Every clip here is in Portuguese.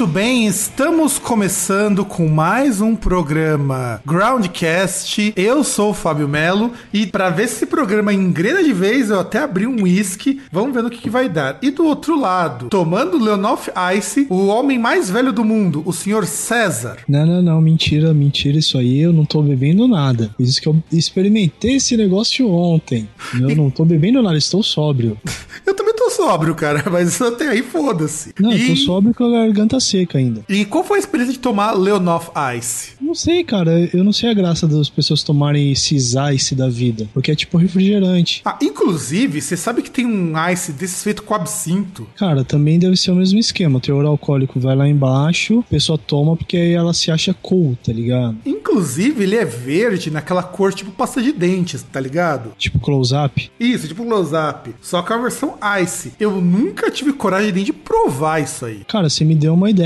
Muito bem, estamos começando com mais um programa Groundcast. Eu sou o Fábio Melo e para ver se esse programa engrena de vez, eu até abri um whisky. Vamos ver no que, que vai dar. E do outro lado, tomando Leonoff Ice, o homem mais velho do mundo, o senhor César. Não, não, não, mentira, mentira, isso aí eu não tô bebendo nada. Isso que eu experimentei esse negócio ontem. Eu não tô bebendo nada, estou sóbrio. eu também tô sóbrio, cara, mas até aí foda-se. Não, e... eu tô sóbrio com a garganta seca ainda. E qual foi a experiência de tomar Leonoff Ice? Não sei, cara. Eu não sei a graça das pessoas tomarem esses ice da vida. Porque é tipo refrigerante. Ah, inclusive, você sabe que tem um ice desse feito com absinto? Cara, também deve ser o mesmo esquema. O teor alcoólico vai lá embaixo, a pessoa toma porque aí ela se acha cool, tá ligado? Inclusive, ele é verde naquela cor tipo pasta de dentes, tá ligado? Tipo close-up? Isso, tipo close-up. Só que a versão ice. Eu nunca tive coragem nem de provar isso aí. Cara, você me deu uma ideia.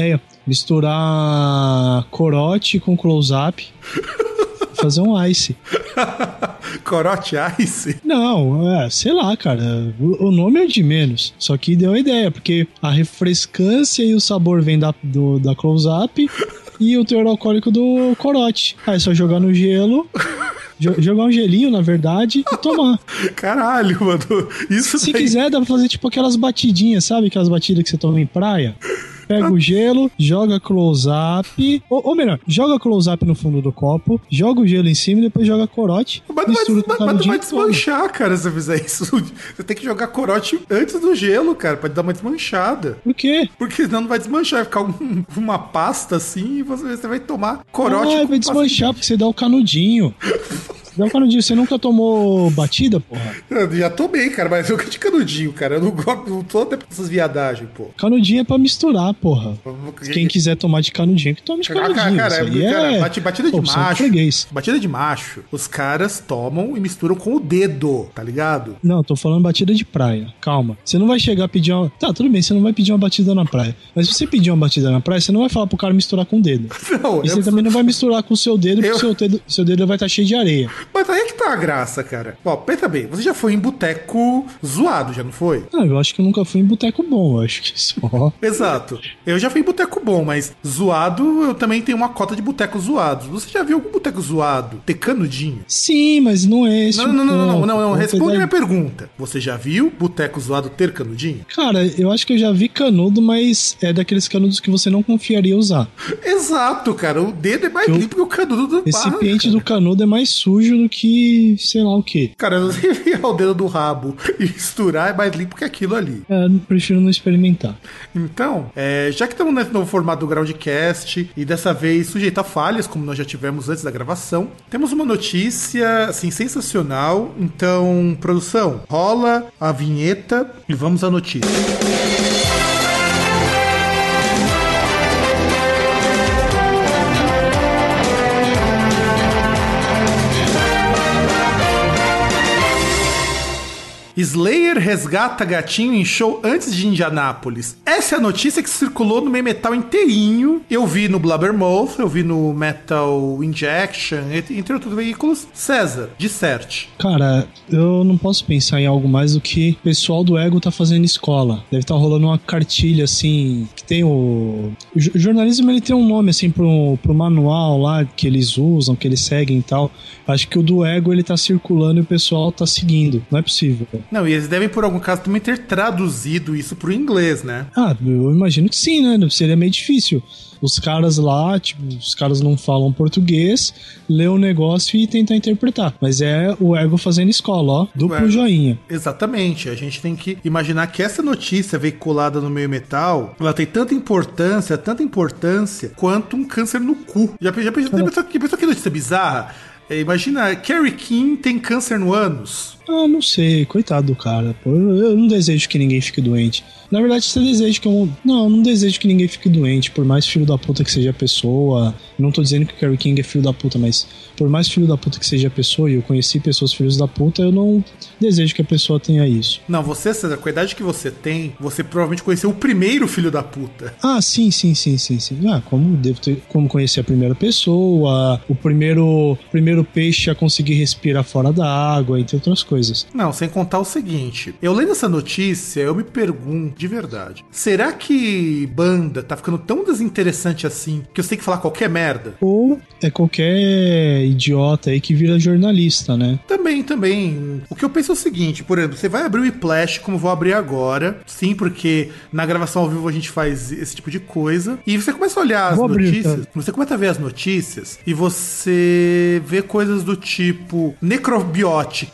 Misturar corote com close-up. fazer um ice. Corote Ice? Não, é, sei lá, cara. O, o, nome é de menos. Só que deu a ideia, porque a refrescância e o sabor vem da, do, da close-up e o teor alcoólico do corote. Aí é só jogar no gelo. jogar um gelinho, na verdade, e tomar. Caralho, mano. Isso Se daí... quiser, dá pra fazer tipo aquelas batidinhas, sabe? Aquelas batidas que você toma em praia pega o gelo, joga close-up. Ou, ou, melhor, joga close-up no fundo do copo, joga o gelo em cima e depois joga corote. Mas não vai, mas, mas vai desmanchar, cara, se você fizer isso. Você tem que jogar corote antes do gelo, cara, pra dar uma desmanchada. Por quê? Porque senão não vai desmanchar, vai ficar um, uma pasta assim e você, você vai tomar corote. Ah, vai desmanchar porque você dá o canudinho. Um canudinho. Você nunca tomou batida, porra? Eu já tomei, cara, mas eu de canudinho, cara. Eu não gosto, não tô até essas viadagens, pô. Canudinho é pra misturar, porra. Quem quiser tomar de canudinho, que tome de canudinho. Cara, cara, é, cara é... batida de Pô, macho. Batida de macho. Os caras tomam e misturam com o dedo, tá ligado? Não, tô falando batida de praia. Calma. Você não vai chegar a pedir uma. Tá, tudo bem, você não vai pedir uma batida na praia. Mas se você pedir uma batida na praia, você não vai falar pro cara misturar com o dedo. Não, e você também não vai misturar com o seu dedo, porque eu... seu, dedo, seu dedo vai estar tá cheio de areia. Mas aí é que tá a graça, cara. Ó, pensa bem, você já foi em boteco zoado, já não foi? Ah, eu acho que eu nunca fui em boteco bom, eu acho que só. Exato. Eu já fui em boteco bom, mas zoado, eu também tenho uma cota de boteco zoados. Você já viu algum boteco zoado ter canudinho? Sim, mas não é esse. Não, não, não, não, não, não, Responde minha pergunta. Você já viu boteco zoado ter canudinho? Cara, eu acho que eu já vi canudo, mas é daqueles canudos que você não confiaria usar. Exato, cara. O dedo é mais eu, limpo que o canudo do O recipiente do canudo é mais sujo do que sei lá o que. Cara, você enfiar o dedo do rabo e misturar é mais limpo que aquilo ali. É, prefiro não experimentar. Então, é, já que estamos nesse novo formato do Groundcast e dessa vez sujeito a falhas, como nós já tivemos antes da gravação, temos uma notícia assim sensacional. Então, produção, rola a vinheta e vamos à notícia. Slayer resgata gatinho em show antes de Indianápolis. Essa é a notícia que circulou no meio metal inteirinho. Eu vi no Blabbermouth, eu vi no Metal Injection, entre outros veículos. César, disserte. Cara, eu não posso pensar em algo mais do que o pessoal do Ego tá fazendo escola. Deve estar tá rolando uma cartilha assim, que tem o... o jornalismo ele tem um nome assim pro, pro manual lá que eles usam, que eles seguem e tal. Acho que o do Ego ele tá circulando e o pessoal tá seguindo. Não é possível. Não, e eles devem, por algum caso, também ter traduzido isso pro inglês, né? Ah, eu imagino que sim, né? Seria meio difícil. Os caras lá, tipo, os caras não falam português, lê o negócio e tentar interpretar. Mas é o ego fazendo escola, ó. Duplo joinha. Exatamente. A gente tem que imaginar que essa notícia veiculada no meio metal, ela tem tanta importância, tanta importância, quanto um câncer no cu. Já, já, já, já pensou, que, pensou que notícia bizarra? É, imagina, Carrie King tem câncer no ânus. Ah, não sei, coitado do cara. Pô, eu, eu não desejo que ninguém fique doente. Na verdade, você deseja que eu. Não, não desejo que ninguém fique doente, por mais filho da puta que seja a pessoa. Não tô dizendo que o Carrie King é filho da puta, mas por mais filho da puta que seja a pessoa, e eu conheci pessoas filhos da puta, eu não desejo que a pessoa tenha isso. Não, você, César, com a idade que você tem, você provavelmente conheceu o primeiro filho da puta. Ah, sim, sim, sim, sim, sim. Ah, como devo ter. Como conhecer a primeira pessoa, o primeiro, primeiro peixe a conseguir respirar fora da água, entre outras coisas. Não, sem contar o seguinte: eu lendo essa notícia, eu me pergunto de verdade. Será que banda tá ficando tão desinteressante assim que eu sei que falar qualquer merda? Ou é qualquer idiota aí que vira jornalista, né? Também, também. O que eu penso é o seguinte, por exemplo, você vai abrir o Whiplash, como vou abrir agora. Sim, porque na gravação ao vivo a gente faz esse tipo de coisa. E você começa a olhar as Vou abrir, notícias. Você começa a ver as notícias e você vê coisas do tipo Necrobiotic,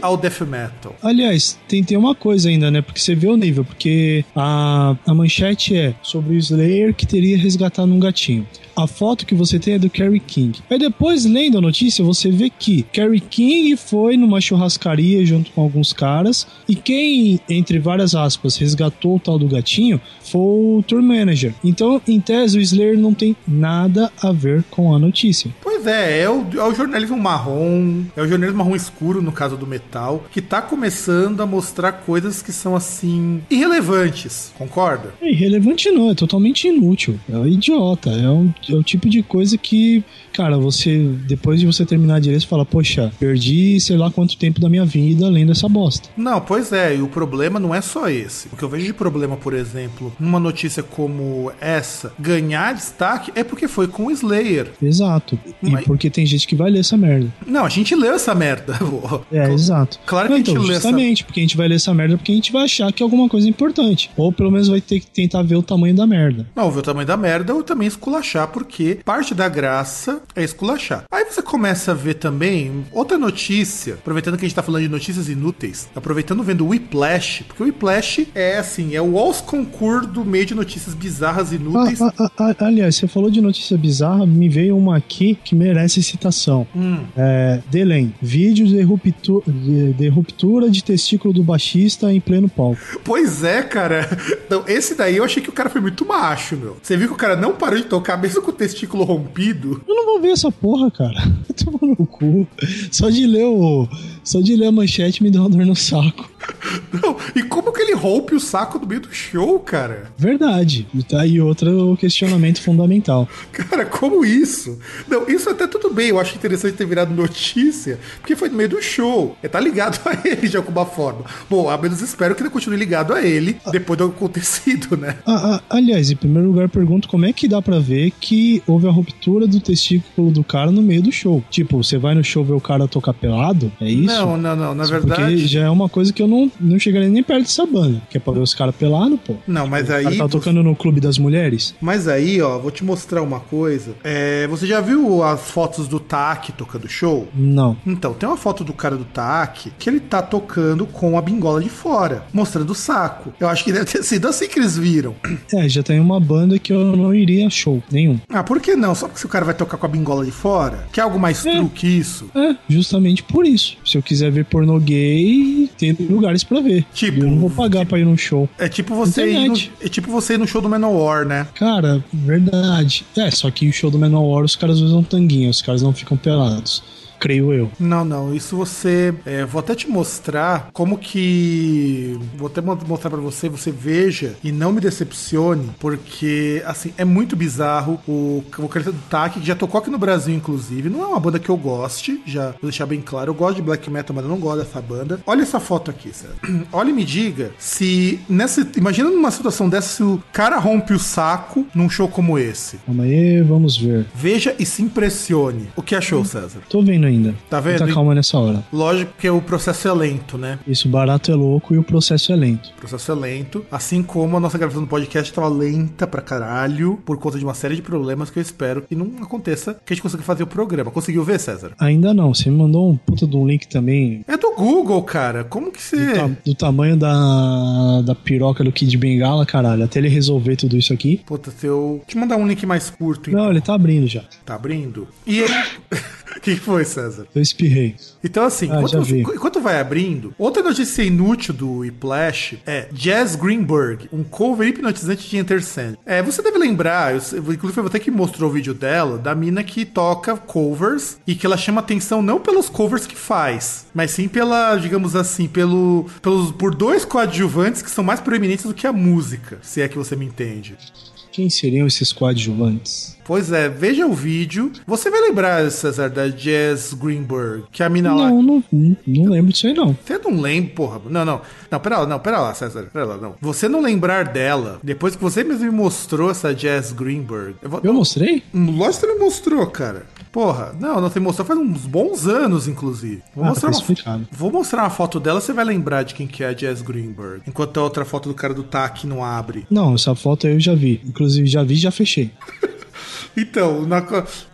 ao death metal. Aliás, tem, tem uma coisa ainda, né? Porque você vê o nível, porque a, a manchete é sobre o Slayer que teria resgatado um gatinho. A foto que você tem é do Kerry King. Aí depois, lendo a notícia, você vê que Kerry King foi numa churrascaria junto com alguns caras e quem, entre várias aspas, resgatou o tal do gatinho foi o tour manager. Então, em tese, o Slayer não tem nada a ver com a notícia. Pois é, é o, é o jornalismo marrom, é o jornalismo marrom escuro, no caso do metal, que tá começando a mostrar coisas que são, assim, irrelevantes. Concorda? É irrelevante não, é totalmente inútil. É um idiota, é, um, é o tipo de coisa que, cara, você, depois de você terminar direito, você fala, poxa, perdi sei lá quanto tempo da minha vida lendo essa bosta. Não, pois é, e o problema não é só esse. O que eu vejo de problema, por exemplo, numa notícia como essa, ganhar destaque é porque foi com o Slayer. Exato. E Mas- porque tem gente que vai ler essa merda. Não, a gente leu essa merda. É, exato. Claro que Não, a gente então, lê essa- justamente, porque a gente vai ler essa merda porque a gente vai achar que é alguma coisa importante. Ou pelo menos vai ter que tentar ver o tamanho da merda. Não, ver o tamanho da merda ou também esculachar, porque parte da graça é esculachar. Aí você começa a ver também outra notícia, aproveitando que a gente tá falando de notícias inúteis, aproveitando vendo o Whiplash, porque o Whiplash é assim, é o Walls Concur do meio de notícias bizarras e Ah, inúteis. ah, ah, ah, aliás, você falou de notícia bizarra, me veio uma aqui que merece citação. Hum. É, Delem, vídeo de ruptura, de, de ruptura de testículo do baixista em pleno palco. Pois é, cara. Então, esse daí eu achei que o cara foi muito macho, meu. Você viu que o cara não parou de tocar, mesmo com o testículo rompido? Eu não vou ver essa porra, cara. Toma no cu. Só de ler o. Só de ler a manchete me deu uma dor no saco. Não, e como que ele rompe o saco no meio do show, cara? Verdade. E tá aí outro questionamento fundamental. Cara, como isso? Não, isso até tudo bem, eu acho interessante ter virado notícia, porque foi no meio do show. É, tá ligado a ele de alguma forma. Bom, a menos espero que ele continue ligado a ele depois do acontecido, né? Ah, ah, aliás, em primeiro lugar, pergunto como é que dá pra ver que houve a ruptura do testículo do cara no meio do show. Tipo, você vai no show ver o cara tocar pelado? É isso? Não, não, não, na verdade. Porque já é uma coisa que eu não, não chegaria nem perto dessa banda. Que é pra ver os caras pelados, pô. Não, mas O cara aí. tá tocando no Clube das Mulheres? Mas aí, ó, vou te mostrar uma coisa. É, você já viu as fotos do Tak tocando show? Não. Então, tem uma foto do cara do Tak que ele tá tocando com a bingola de fora, mostrando o saco. Eu acho que deve ter sido assim que eles viram. É, já tem uma banda que eu não iria show nenhum. Ah, por que não? Só porque se o cara vai tocar com a bingola de fora? Quer algo mais É. true que isso? É, justamente por isso. Se eu quiser ver pornô gay, tem lugares pra ver. Tipo- Eu não vou pagar pra ir num show. É tipo você ir no, é tipo você ir no show do Manowar, né? Cara, verdade. É, só que o show do Menor os caras usam tanguinha, os caras não ficam pelados. Creio eu. Não, não, isso você. é, vou até te mostrar como que. Vou até mo- mostrar pra você, você veja e não me decepcione, porque, assim, é muito bizarro. O vocalista do Tak, que já tocou aqui no Brasil, inclusive, não é uma banda que eu goste, já vou deixar bem claro. Eu gosto de black metal, mas eu não gosto dessa banda. Olha essa foto aqui, Sérgio. Olha e me diga se nessa. Imagina numa situação dessa, se o cara rompe o saco num show como esse. Calma aí, vamos ver. Veja e se impressione. O que achou, César? Tô vendo ainda. Tá vendo? Muita calma nessa hora. Lógico que o processo é lento, né? Isso, barato é louco e o processo é lento. O processo é lento. Assim como a nossa gravação do podcast estava lenta pra caralho, por conta de uma série de problemas que eu espero que não aconteça, que a gente consiga fazer o programa. Conseguiu ver, César? Ainda não, você me mandou um puta de um link também. É do Google, cara. Como que você. Do, ta do tamanho da, da piroca do Kid Bengala, caralho. Até ele resolver tudo isso aqui. Puta, se eu. Deixa eu mandar um link mais curto. Então. Não, ele tá abrindo já. Tá abrindo? E ele. O que foi, César? Eu espirrei. Então, assim, ah, enquanto, enquanto, vai abrindo, outra notícia inútil do Whiplash é Jazz Greenberg, um cover hipnotizante de Enter Sand. É, você deve lembrar, eu, inclusive eu até que mostrou o vídeo dela, da mina que toca covers e que ela chama atenção não pelos covers que faz, mas sim pela, digamos assim, pelo, pelos, por dois coadjuvantes que são mais proeminentes do que a música, se é que você me entende. Quem seriam esses coadjuvantes? Pois é, veja o vídeo. Você vai lembrar, César, da Jazz Greenberg, que a mina não, lá. Não, não, não lembro disso aí, não. Você não lembra, porra. Não, não. Não, pera lá, não, pera lá, César. Pera lá, não. Você não lembrar dela, depois que você mesmo me mostrou essa Jazz Greenberg. Eu, vou... eu mostrei? Lógico que você me mostrou, cara. Porra, não, não você mostrou faz uns bons anos, inclusive. Vou, ah, mostrar tá uma, vou mostrar uma foto dela, você vai lembrar de quem que é a Jazz Greenberg. Enquanto a outra foto do cara do TAC não abre. Não, essa foto eu já vi. Inclusive, já vi e já fechei. Então, na,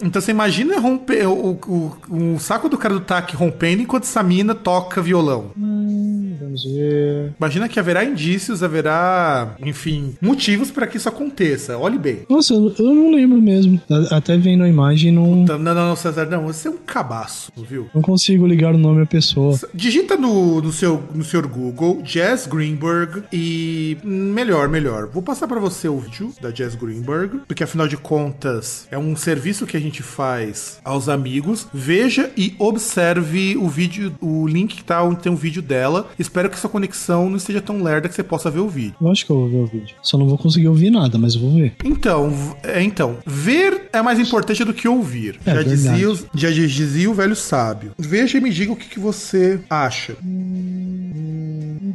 então você imagina romper o, o, o, saco do cara do TAC rompendo enquanto essa mina toca violão. Hum, vamos ver. Imagina que haverá indícios, haverá, enfim, motivos para que isso aconteça. Olhe bem. Nossa, eu, eu, não lembro mesmo. Até vendo a imagem não. Puta, não, não, não, César, não. Você é um cabaço, viu? Não consigo ligar o nome à pessoa. Digita no, no, seu, no seu Google Jazz Greenberg e. Melhor, melhor. Vou passar para você o vídeo da Jazz Greenberg, porque afinal de contas é um serviço que a gente faz aos amigos. Veja e observe o vídeo, o link que tá onde tem um vídeo dela. Espero que sua conexão não esteja tão lerda que você possa ver o vídeo. Eu acho que eu vou ver o vídeo. Só não vou conseguir ouvir nada, mas eu vou ver. Então, é, então, ver é mais importante do que ouvir. É, já, dizia, já dizia o velho sábio. Veja e me diga o que, que você acha.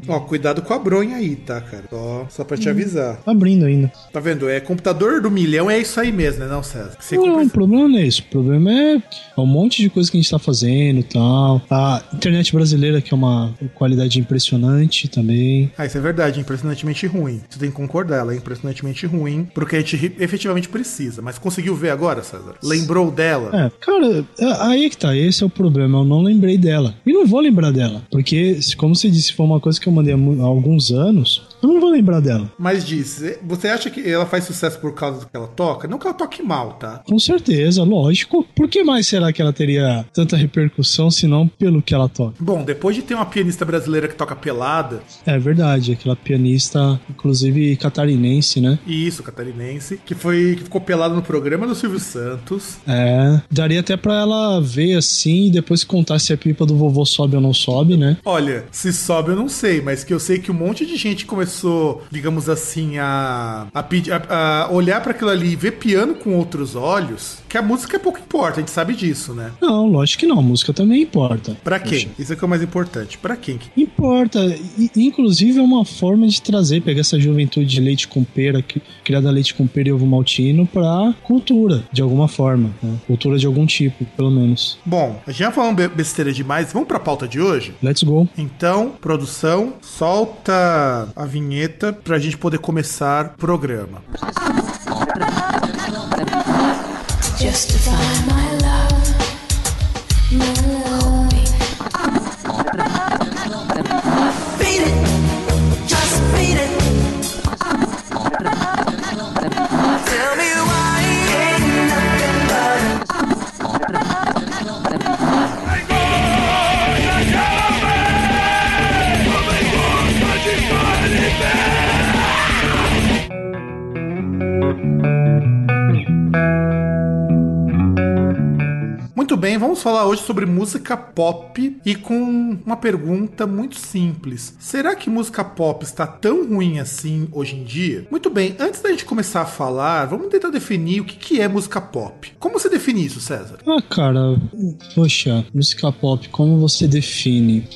Ó, cuidado com a bronha aí, tá, cara? Ó, só pra te hum. avisar. Tá abrindo ainda. Tá vendo? É computador do milhão, é isso aí mesmo, né, não, César? Você não, compra... o problema não é isso. O problema é um monte de coisa que a gente tá fazendo e tal. A internet brasileira, que é uma qualidade impressionante também. Ah, isso é verdade, impressionantemente ruim. Você tem que concordar, ela é impressionantemente ruim porque a gente efetivamente precisa. Mas conseguiu ver agora, César? Lembrou dela? É, cara, é, aí é que tá. Esse é o problema. Eu não lembrei dela. E não vou lembrar dela. Porque, como você disse, foi uma coisa que eu mandei há alguns anos. Eu não vou lembrar dela. Mas diz, você acha que ela faz sucesso por causa do que ela toca? Não que ela toque mal, tá? Com certeza, lógico. Por que mais será que ela teria tanta repercussão se não pelo que ela toca? Bom, depois de ter uma pianista brasileira que toca pelada. É verdade, aquela pianista, inclusive catarinense, né? Isso, catarinense, que foi que ficou pelada no programa do Silvio Santos. É, daria até para ela ver assim e depois contar se a pipa do vovô sobe ou não sobe, né? Olha, se sobe eu não sei, mas que eu sei que um monte de gente começou, digamos assim, a, a, a, a olhar para aquilo ali e ver piano com outros olhos, que a música é pouco importa, a gente sabe disso, né? Não, lógico que não, a música também importa. Para quem? Isso é que é o mais importante. Para quem? Importa. E, inclusive é uma forma de trazer, pegar essa juventude de leite com pera, criada leite com pera e ovo maltino, pra cultura, de alguma forma. Né? Cultura de algum tipo, pelo menos. Bom, já falamos besteira demais, vamos pra pauta de hoje? Let's go. Então, produção, solta a vinheta pra gente poder começar o programa. Justify my love, my love. Vamos falar hoje sobre música pop e com uma pergunta muito simples. Será que música pop está tão ruim assim hoje em dia? Muito bem, antes da gente começar a falar, vamos tentar definir o que é música pop. Como você define isso, César? Ah, cara, poxa, música pop, como você define?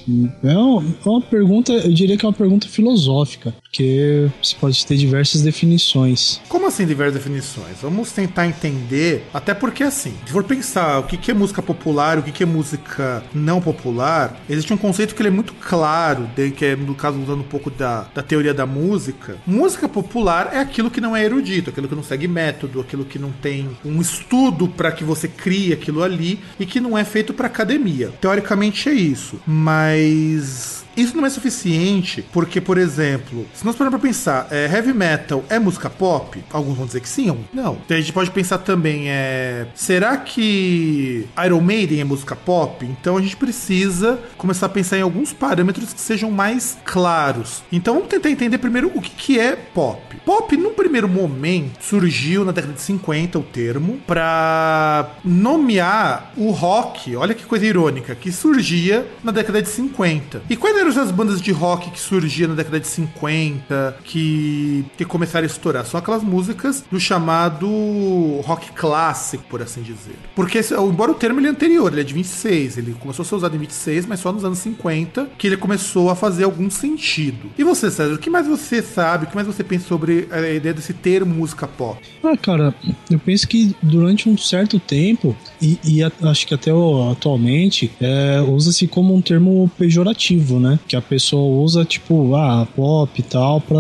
É uma, é uma pergunta, eu diria que é uma pergunta filosófica, porque você pode ter diversas definições. Como assim diversas definições? Vamos tentar entender, até porque assim, se for pensar o que é música popular, o que, que é música não popular, existe um conceito que ele é muito claro, que é, no caso, usando um pouco da, da teoria da música. Música popular é aquilo que não é erudito, aquilo que não segue método, aquilo que não tem um estudo para que você crie aquilo ali e que não é feito para academia. Teoricamente é isso, mas isso não é suficiente porque, por exemplo, se nós pararmos pra pensar, é, heavy metal é música pop? Alguns vão dizer que sim, não. Então a gente pode pensar também, é, será que Iron Maiden é música pop? Então a gente precisa começar a pensar em alguns parâmetros que sejam mais claros. Então vamos tentar entender primeiro o que, que é pop. Pop, num primeiro momento, surgiu na década de 50 o termo para nomear o rock, olha que coisa irônica, que surgia na década de 50. E quais eram as bandas de rock que surgiam na década de 50, que, que começaram a estourar? São aquelas músicas do chamado rock clássico, por assim dizer. Porque, embora o termo ele é anterior, ele é de 26, ele começou a ser usado em 26, mas só nos anos 50 que ele começou a fazer algum sentido. E você, César, o que mais você sabe, o que mais você pensa sobre a ideia desse termo música pop? Ah, cara, eu penso que durante um certo tempo, e, e acho que até atualmente, é, usa-se como um termo pejorativo, né? Que a pessoa usa, tipo, ah, pop e tal, pra.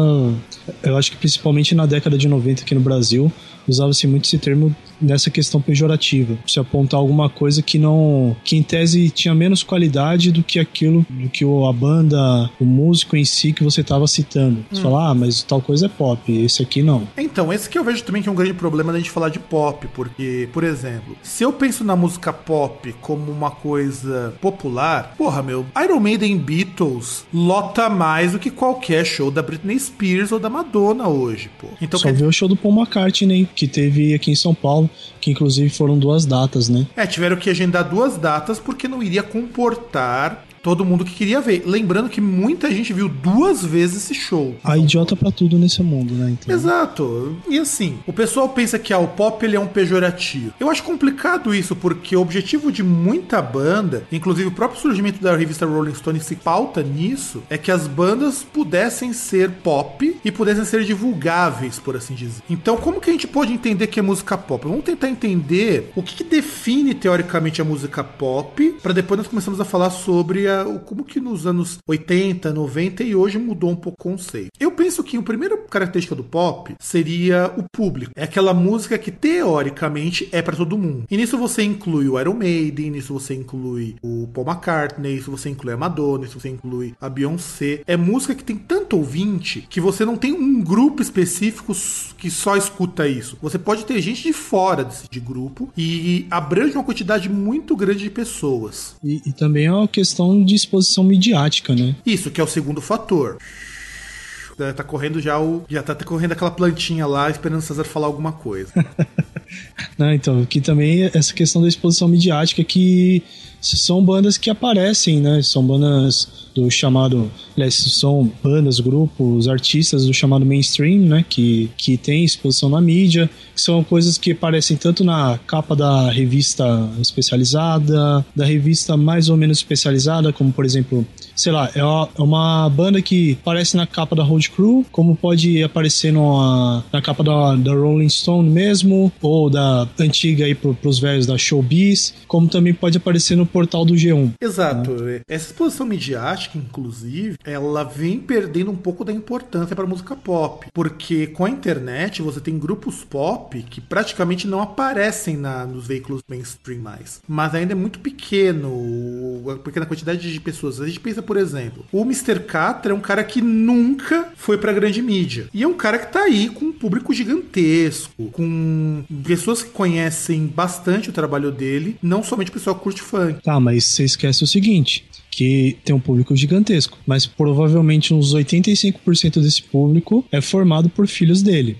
Eu acho que principalmente na década de 90 aqui no Brasil, usava-se muito esse termo nessa questão pejorativa. Se apontar alguma coisa que não. que em tese tinha menos qualidade do que aquilo, do que a banda, o músico em si que você estava citando. Você hum. fala, ah, mas tal coisa é pop, esse aqui não. Então, esse que eu vejo também que é um grande problema da gente falar de pop, porque, por exemplo, se eu penso na música pop como uma coisa popular, porra, meu, Iron Maiden Beatles lota mais do que qualquer show da Britney Spears ou da Madonna hoje, pô. Então, Só quer... ver o show do Paul McCartney, que teve aqui em São Paulo que inclusive foram duas datas, né? É, tiveram que agendar duas datas porque não iria comportar todo mundo que queria ver. Lembrando que muita gente viu duas vezes esse show. A idiota para tudo nesse mundo, né? Então. Exato. E assim, o pessoal pensa que ah, o pop ele é um pejorativo. Eu acho complicado isso, porque o objetivo de muita banda, inclusive o próprio surgimento da revista Rolling Stone se pauta nisso, é que as bandas pudessem ser pop e pudessem ser divulgáveis, por assim dizer. Então, como que a gente pode entender que é música pop? Vamos tentar entender o que, que define teoricamente a música pop, para depois nós começamos a falar sobre como que nos anos 80, 90 e hoje mudou um pouco o conceito. Eu penso que a primeira característica do pop seria o público. É aquela música que teoricamente é para todo mundo. E nisso você inclui o Iron Maiden, nisso você inclui o Paul McCartney, nisso você inclui a Madonna, nisso você inclui a Beyoncé. É música que tem tanto ouvinte que você não tem um grupo específico que só escuta isso. Você pode ter gente de fora desse de grupo e abrange uma quantidade muito grande de pessoas. E, e também é uma questão de exposição midiática, né? Isso, que é o segundo fator. Tá, correndo já o. Já tá, tá correndo aquela plantinha lá, esperando o César falar alguma coisa. Não, então, aqui também essa questão da exposição midiática que são bandas que aparecem, né? São bandas do chamado, aliás, são bandas, grupos, artistas do chamado mainstream, né? Que, que tem exposição na mídia, que são coisas que aparecem tanto na capa da revista especializada, da revista mais ou menos especializada, como por exemplo sei lá, é uma, banda que aparece na capa da Road Crew, como pode aparecer numa, na capa da, da Rolling Stone mesmo, ou da antiga aí pro, pros velhos da Showbiz, como também pode aparecer no portal do G1. Exato. Essa exposição midiática, inclusive, ela vem perdendo um pouco da importância para música pop, porque com a internet você tem grupos pop que praticamente não aparecem na, nos veículos mainstream mais, mas ainda é muito pequeno, a pequena quantidade de pessoas. A gente pensa, por exemplo, o Mr. Catra é um cara que nunca foi pra grande mídia. E é um cara que tá aí com um público gigantesco, com pessoas que conhecem bastante o trabalho dele, não somente o pessoal que curte funk. Tá, mas você esquece o seguinte: que tem um público gigantesco, mas provavelmente uns 85% desse público é formado por filhos dele.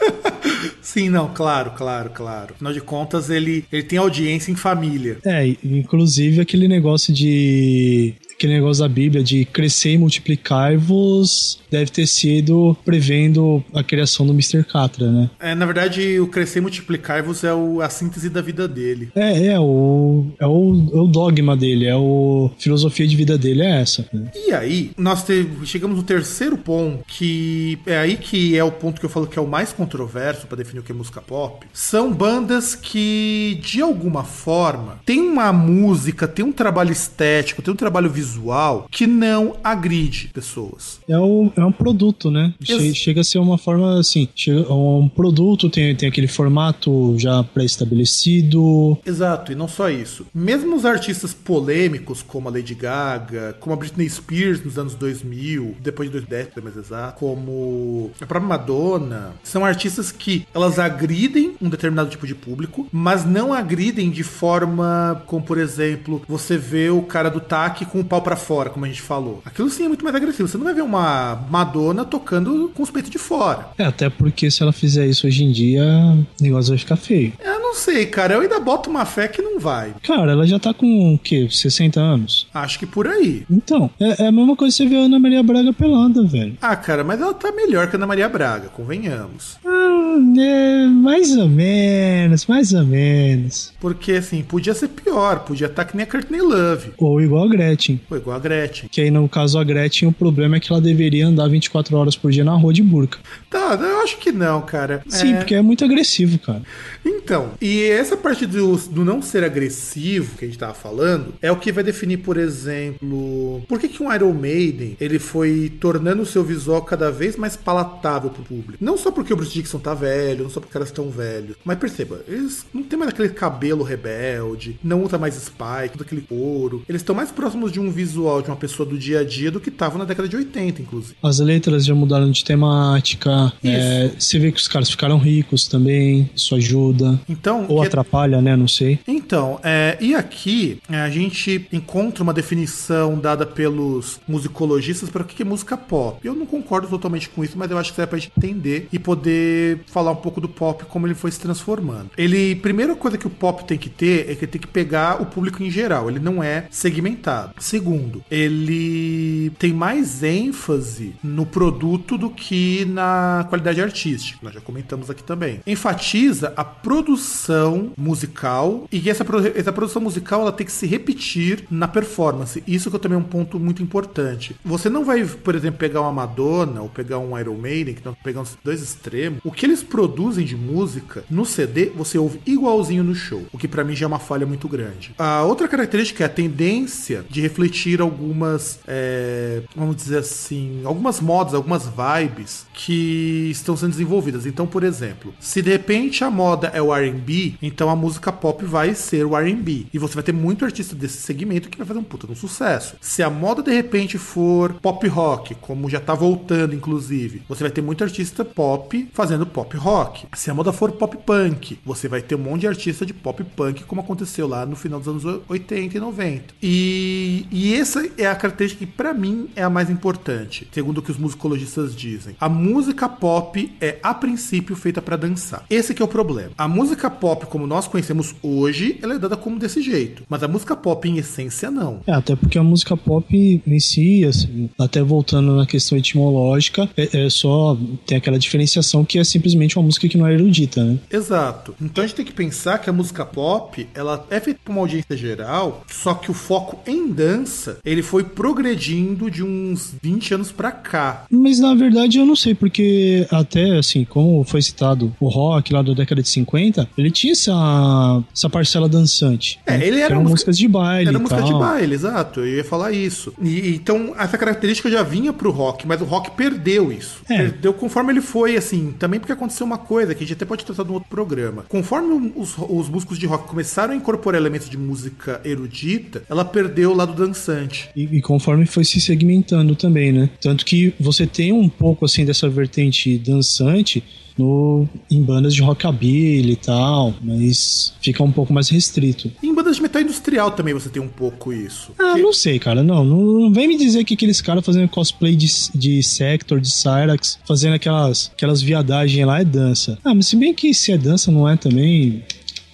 Sim, não, claro, claro, claro. Afinal de contas, ele, ele tem audiência em família. É, inclusive aquele negócio de aquele negócio da Bíblia de crescer e multiplicar-vos deve ter sido prevendo a criação do Mr. Catra, né? É, na verdade, o crescer e multiplicar-vos é o, a síntese da vida dele. É, é o, é o, é o dogma dele, é o a filosofia de vida dele é essa. Né? E aí, nós te, chegamos no terceiro ponto, que é aí que é o ponto que eu falo que é o mais controverso para definir que é música pop. São bandas que, de alguma forma, tem uma música, tem um trabalho estético, tem um trabalho visual que não agride pessoas. É, o, é um produto, né? Che, chega a ser uma forma assim, chega, um produto tem, tem aquele formato já pré-estabelecido. Exato, e não só isso. Mesmo os artistas polêmicos, como a Lady Gaga, como a Britney Spears nos anos 2000, depois de 2010, para mais exato, como a própria Madonna, são artistas que elas agridem um determinado tipo de público, mas não agridem de forma como, por exemplo, você vê o cara do taque com o pau para fora, como a gente falou. Aquilo sim é muito mais agressivo. Você não vai ver uma Madonna tocando com os peitos de fora. É, até porque se ela fizer isso hoje em dia, o negócio vai ficar feio. Eu não sei, cara. Eu ainda boto uma fé que não vai. Cara, ela já tá com o quê? 60 anos? Acho que por aí. Então, é, é a mesma coisa que você vê a Ana Maria Braga pelada, velho. Ah, cara, mas ela tá melhor que a Ana Maria Braga, convenhamos. Ah, é, mais ou menos, mais ou menos. Porque, assim, podia ser pior. Podia estar tá que nem a Courtney Love. Ou igual a Gretchen. Ou igual a Gretchen. Que aí, no caso, a Gretchen, o problema é que ela deveria andar 24 horas por dia na rua de burca. Tá, eu acho que não, cara. Sim, é... porque é muito agressivo, cara. Então, e essa parte do, do não ser agressivo que a gente tava falando é o que vai definir, por exemplo, por que, que um Iron Maiden ele foi tornando o seu visual cada vez mais palatável pro público. Não só porque o Bruce Dixon tá velho, não só porque elas estão velhos, mas perceba, eles não tem mais aquele cabelo rebelde, não usa mais spike, todo aquele couro. Eles estão mais próximos de um visual de uma pessoa do dia a dia do que estavam na década de 80, inclusive. As letras já mudaram de temática. É, você vê que os caras ficaram ricos também, isso ajuda. Então, Ou atrapalha, né? Não sei. Então, é, e aqui é, a gente encontra uma definição dada pelos musicologistas para o que é música pop. Eu não concordo totalmente com isso, mas eu acho que é pra gente entender e poder falar um pouco do pop como ele foi se transformando. Ele, primeira coisa que o pop tem que ter é que ele tem que pegar o público em geral. Ele não é segmentado. Segundo, ele tem mais ênfase no produto do que na qualidade artística. Nós já comentamos aqui também. Enfatiza a produção musical e essa, essa produção musical ela tem que se repetir na performance. Isso que eu também é um ponto muito importante. Você não vai, por exemplo, pegar uma Madonna ou pegar um Iron Maiden, que estão pegando dois extremos. O que eles produzem de música no CD, você ouve igualzinho no show. O que para mim já é uma falha muito grande. A outra característica é a tendência de refletir algumas, é, vamos dizer assim, algumas modas, algumas vibes que estão sendo desenvolvidas. Então, por exemplo, se de repente a moda é o R&B, então a música pop vai ser o R&B. E você vai ter muito artista desse segmento que vai fazer um puta de um sucesso. Se a moda de repente for pop rock, como já tá voltando inclusive, você vai ter muito artista pop fazendo pop rock. Se a moda for pop punk, você vai ter um monte de artista de pop punk como aconteceu lá no final dos anos 80 e 90. E, e essa é a característica que para mim é a mais importante, segundo o que os musicologistas dizem. A música pop é a princípio feita para dançar. Esse que é o problema. A música pop como nós conhecemos hoje, ela é dada como desse jeito, mas a música pop em essência não. É, até porque a música pop em si, assim, até voltando na questão etimológica, é, é só tem aquela diferenciação que é simplesmente uma música que não é erudita, né? Exato. Então a gente tem que pensar que a música pop, ela é feita para uma audiência geral, só que o foco em dança, ele foi progredindo de uns 20 anos para cá. Mas na verdade eu não sei, porque até assim, como foi citado o rock lá da década de 50, ele tinha essa, essa parcela dançante. É, né? ele era eram música, músicas de baile. Era música de baile, exato. Eu ia falar isso. E, então, essa característica já vinha pro rock, mas o rock perdeu isso. É. Perdeu conforme ele foi, assim, também porque aconteceu uma coisa que a gente até pode tratar num outro programa. Conforme os, os músicos de rock começaram a incorporar elementos de música erudita, ela perdeu o lado dançante. E, e conforme foi se segmentando também, né? Tanto que você tem um pouco assim dessa vertente dançante no, em bandas de rockabilly e tal, mas fica um pouco mais restrito. Em bandas de metal industrial também você tem um pouco isso. Ah, Que- não sei, cara, não, não, não vem me dizer que aqueles caras fazendo cosplay de, de Sector, de Cyrax, fazendo aquelas, aquelas viadagens lá é dança. Ah, mas se bem que se é dança, não é também.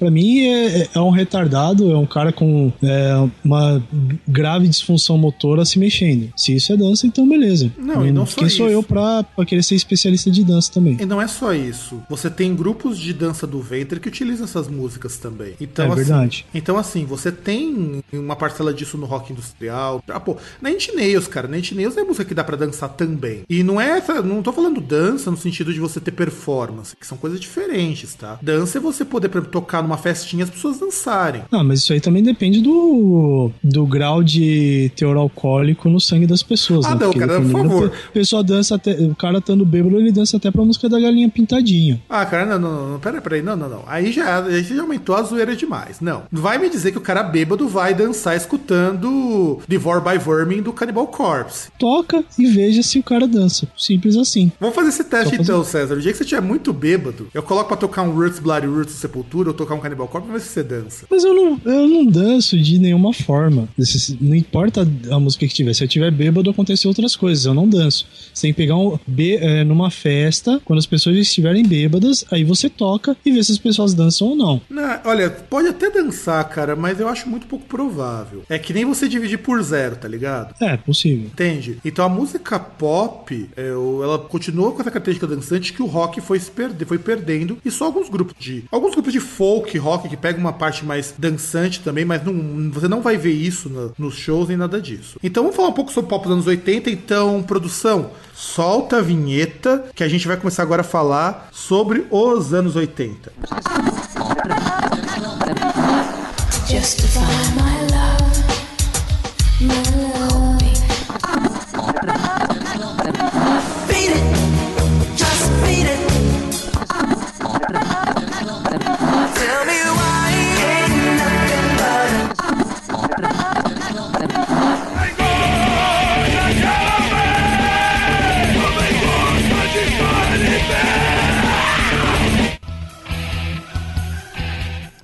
Pra mim é, é um retardado, é um cara com é, uma grave disfunção motora se mexendo. Se isso é dança, então beleza. Não, e não Quem só sou isso. eu pra, pra querer ser especialista de dança também? E não é só isso. Você tem grupos de dança do ventre que utilizam essas músicas também. Então, É assim, verdade. Então, assim, você tem uma parcela disso no rock industrial. Ah, pô, Nails, cara, na Nails é música que dá pra dançar também. E não é essa, não tô falando dança no sentido de você ter performance, que são coisas diferentes, tá? Dança é você poder, exemplo, tocar numa festinha e as pessoas dançarem. Ah, mas isso aí também depende do, do grau de teor alcoólico no sangue das pessoas. Ah, né? não, Porque cara, por favor. O pessoal dança até. O cara estando bêbado, ele dança até pra música da galinha pintadinha. Ah, cara, não, não, não, peraí, peraí, não, não, não. Aí já, aí já aumentou a zoeira demais. Não. Vai me dizer que o cara bêbado vai dançar escutando Devour by Vermin do Cannibal Corpse. Toca e veja se o cara dança. Simples assim. Vamos fazer esse teste Só fazer- então, César. O dia que você estiver muito bêbado, eu coloco pra tocar um Roots Bloody Roots Sepultura ou tocar um Cannibal Corpse se você dança. Mas eu não, eu não danço de nenhuma forma. Não importa a música que tiver. Se eu tiver bêbado, acontecem outras coisas. Eu não danço. Você tem que pegar um. Be, é, numa festa, quando as pessoas estiverem bêbadas, aí você toca e vê se as pessoas dançam ou não. Não, olha, pode até dançar, cara, mas eu acho muito pouco provável. É que nem você dividir por zero, tá ligado? É, possível. Entende? Então a música pop, é, ela continua com essa característica dançante que o rock foi, perder, foi perdendo. E só alguns grupos de. Alguns grupos de folk rock que pegam uma parte mais dançante também, mas não, você não vai ver isso no- nos shows nem nada disso. Então vamos falar um pouco sobre pop dos anos 80. Então, produção, solta a vinheta que a gente vai começar agora a falar sobre os anos 80. Justify my love, my love.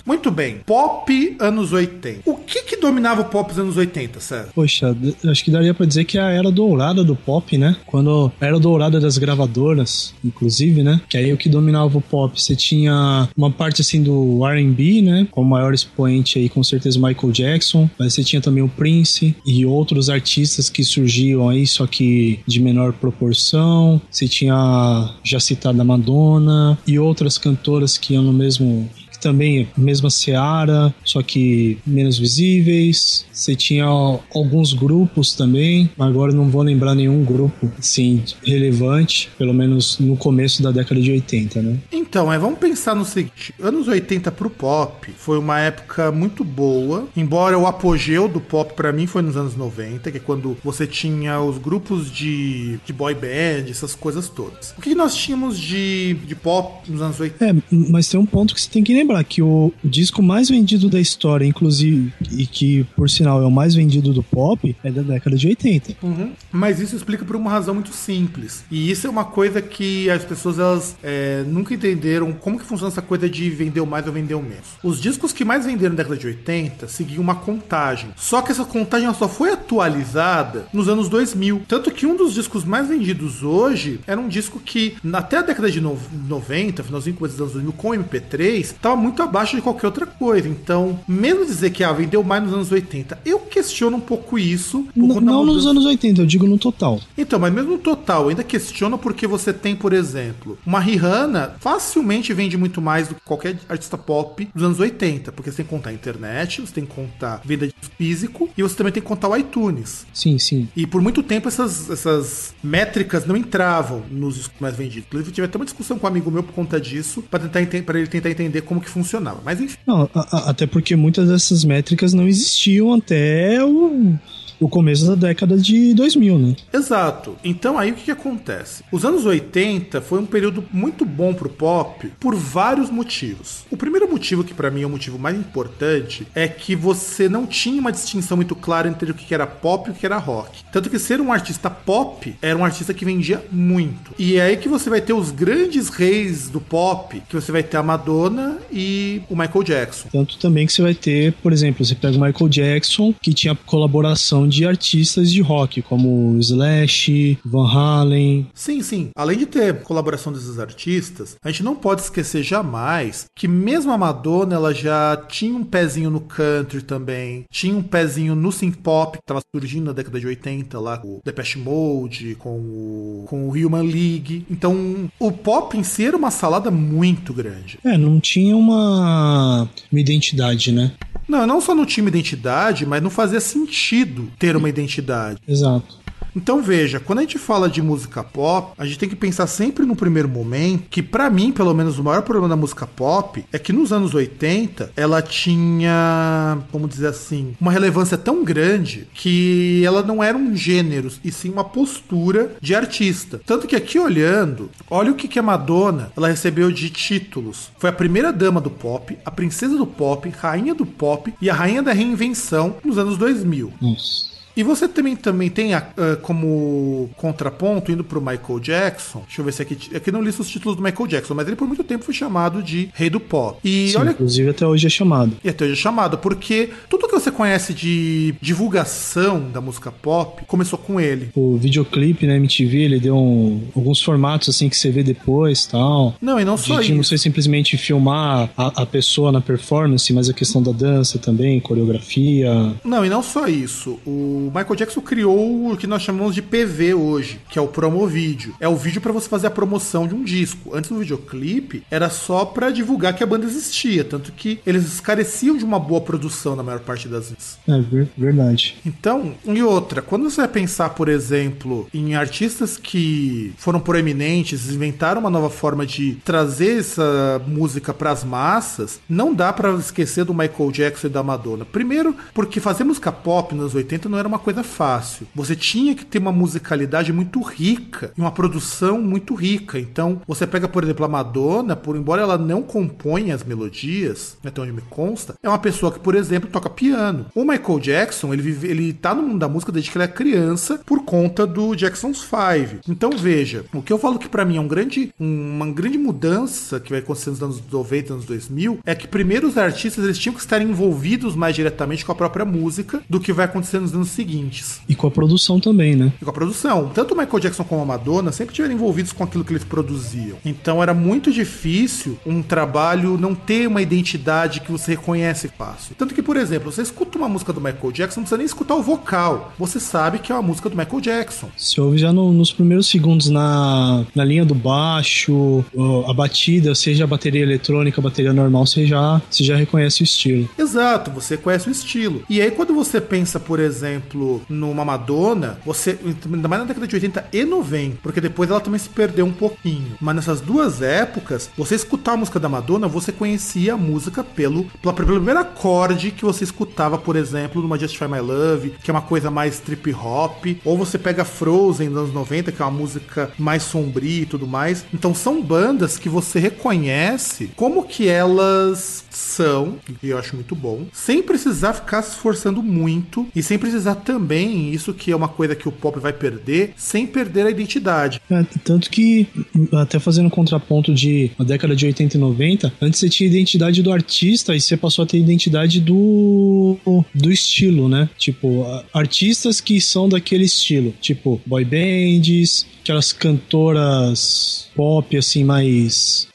Muito bem, pop anos 80. O que que dominava o pop dos anos 80, César? Poxa, acho que daria pra dizer que é a era dourada do pop, né? Quando a era dourada das gravadoras, inclusive, né? Que aí o que dominava o pop, você tinha uma parte assim do R&B, né? Com o maior expoente aí, com certeza Michael Jackson, mas você tinha também o Prince e outros artistas que surgiam aí, só que de menor proporção. Você tinha já citada Madonna e outras cantoras que iam no mesmo que também mesma seara, só que menos visíveis. Você tinha alguns grupos também, agora não vou lembrar nenhum grupo assim relevante, pelo menos no começo da década de 80, né? Então, é, vamos pensar no seguinte: anos 80 pro pop foi uma época muito boa, embora o apogeu do pop pra mim foi nos anos 90, que é quando você tinha os grupos de, de boy band, essas coisas todas. O que nós tínhamos de, de pop nos anos 80? É, mas tem um ponto que você tem que lembrar, que o, disco mais vendido da história, inclusive, e que, por sinal, é o mais vendido do pop, é da década de 80. Uhum. Mas isso explica por uma razão muito simples. E isso é uma coisa que as pessoas elas é, nunca entenderam como que funciona essa coisa de vender mais ou vender menos. Os discos que mais venderam na década de 80 seguiam uma contagem. Só que essa contagem só foi atualizada nos anos 2000. Tanto que um dos discos mais vendidos hoje era um disco que, até a década de no- 90, finalzinho dos anos 2000, com MP3, estava muito abaixo de qualquer outra coisa. Então, mesmo dizer que ah, vendeu mais nos anos 80, eu questiono um pouco isso. por N- conta da não nos anos 80, eu digo no total. então, mas mesmo no total, eu ainda questiono porque você tem, por exemplo, uma Rihanna facilmente vende muito mais do que qualquer artista pop dos anos 80, porque você tem que contar a internet, você tem que contar venda de físico e você também tem que contar o iTunes. Sim, sim. E por muito tempo essas, essas métricas não entravam nos discos mais vendidos. Inclusive, eu tive até uma discussão com um amigo meu por conta disso, para tentar pra ele tentar entender como que funcionava. Mas enfim. Não, a- a- até porque muitas dessas métricas não existiam até o, o começo da década de 2000, né? Exato. Então aí o que, que acontece? Os anos 80 foi um período muito bom pro pop por vários motivos. O primeiro motivo, que pra mim é o motivo mais importante, é que você não tinha uma distinção muito clara entre o que era pop e o que era rock. Tanto que ser um artista pop era um artista que vendia muito. E é aí que você vai ter os grandes reis do pop, que você vai ter a Madonna e o Michael Jackson. Tanto também que você vai ter, por exemplo, você pega o Michael Jackson, que tinha colaboração de artistas de rock, como Slash, Van Halen. Sim, sim. Além de ter colaboração desses artistas, a gente não pode esquecer jamais que mesmo a Madonna, ela já tinha um pezinho no country também, tinha um pezinho no synth pop, que estava surgindo na década de 80 lá, com o Depeche Mode, com o, com o Human League. Então, o pop em si era uma salada muito grande. É, não tinha uma, uma identidade, né? Não, não só não tinha uma identidade, mas não fazia sentido ter uma identidade. Exato. Então veja, quando a gente fala de música pop, a gente tem que pensar sempre no primeiro momento que pra mim, pelo menos o maior problema da música pop é que nos anos 80 ela tinha, vamos dizer assim, uma relevância tão grande que ela não era um gênero e sim uma postura de artista. Tanto que aqui olhando, olha o que que a Madonna, ela recebeu de títulos. Foi a primeira dama do pop, a princesa do pop, rainha do pop e a rainha da reinvenção nos anos 2000. Nossa. E você também, também tem a- ah, como contraponto, indo pro Michael Jackson. Deixa eu ver se aqui. Aqui não lista os títulos do Michael Jackson, mas ele por muito tempo foi chamado de Rei do Pop. E Sim, olha. Inclusive até hoje é chamado. E até hoje é chamado, porque tudo que você conhece de divulgação da música pop começou com ele. O videoclipe na MTV, ele deu um- alguns formatos assim que você vê depois tal. Não, e não De, só de não isso. ser simplesmente filmar a, a pessoa na performance, mas a questão da dança também, coreografia. Não, e não só isso. O Michael Jackson criou o que nós chamamos de PV hoje, que é o promo vídeo. É o vídeo pra você fazer a promoção de um disco. Antes do videoclipe, era só pra divulgar que a banda existia, tanto que eles careciam de uma boa produção na maior parte das vezes. É ver- verdade. Então, e outra, quando você vai pensar, por exemplo, em artistas que foram proeminentes, inventaram uma nova forma de trazer essa música pras massas, não dá pra esquecer do Michael Jackson e da Madonna. Primeiro, porque fazer música pop nos 80 não era uma coisa fácil. Você tinha que ter uma musicalidade muito rica e uma produção muito rica. Então, você pega, por exemplo, a Madonna, por embora ela não componha as melodias, até onde me consta, é uma pessoa que, por exemplo, toca piano. O Michael Jackson, ele, vive, ele tá no mundo da música desde que ele é criança por conta do Jackson's Five. Então, veja, o que eu falo que pra mim é um grande, uma grande mudança que vai acontecer nos anos 90, anos 2000, é que primeiro os artistas eles tinham que estar envolvidos mais diretamente com a própria música do que vai acontecer nos anos seguintes. E com a produção também, né? E com a produção. Tanto o Michael Jackson como a Madonna sempre tiveram envolvidos com aquilo que eles produziam. Então era muito difícil um trabalho não ter uma identidade que você reconhece fácil. Tanto que, por exemplo, você escuta uma música do Michael Jackson, não precisa nem escutar o vocal. Você sabe que é uma música do Michael Jackson. Se ouve já no- nos primeiros segundos na, na linha do baixo, a batida, seja a bateria eletrônica, a bateria normal, você já, você já reconhece o estilo. Exato, você conhece o estilo. E aí, quando você pensa, por exemplo, numa Madonna, você. Ainda mais na década de 80 e 90, porque depois ela também se perdeu um pouquinho. Mas nessas duas épocas, você escutar a música da Madonna, você conhecia a música pelo, pelo primeiro acorde que você escutava, por exemplo, numa Justify My Love, que é uma coisa mais trip hop. Ou você pega Frozen dos anos 90, que é uma música mais sombria e tudo mais. Então são bandas que você reconhece como que elas são, e eu acho muito bom, sem precisar ficar se esforçando muito e sem precisar também, isso que é uma coisa que o pop vai perder, sem perder a identidade. É, tanto que, até fazendo um contraponto de a década de 80 e 90, antes você tinha a identidade do artista e você passou a ter a identidade do, do estilo, né? Tipo, artistas que são daquele estilo. Tipo, boy bands, aquelas cantoras pop, assim, mais.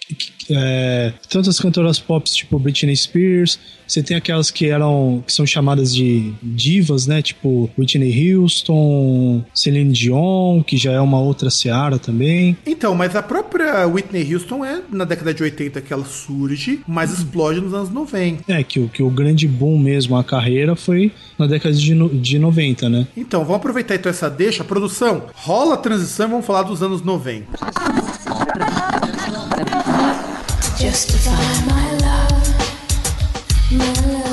É, tantas cantoras pop tipo Britney Spears, você tem aquelas que eram que são chamadas de divas, né? Tipo Whitney Houston, Celine Dion, que já é uma outra seara também. Então, mas a própria Whitney Houston é na década de 80 que ela surge, mas explode nos anos 90. É, que, o- que o grande boom mesmo, a carreira, foi na década de, no- de 90, né? Então, vamos aproveitar então essa deixa. Produção, rola a transição e vamos falar dos anos 90. Justify my love, my love.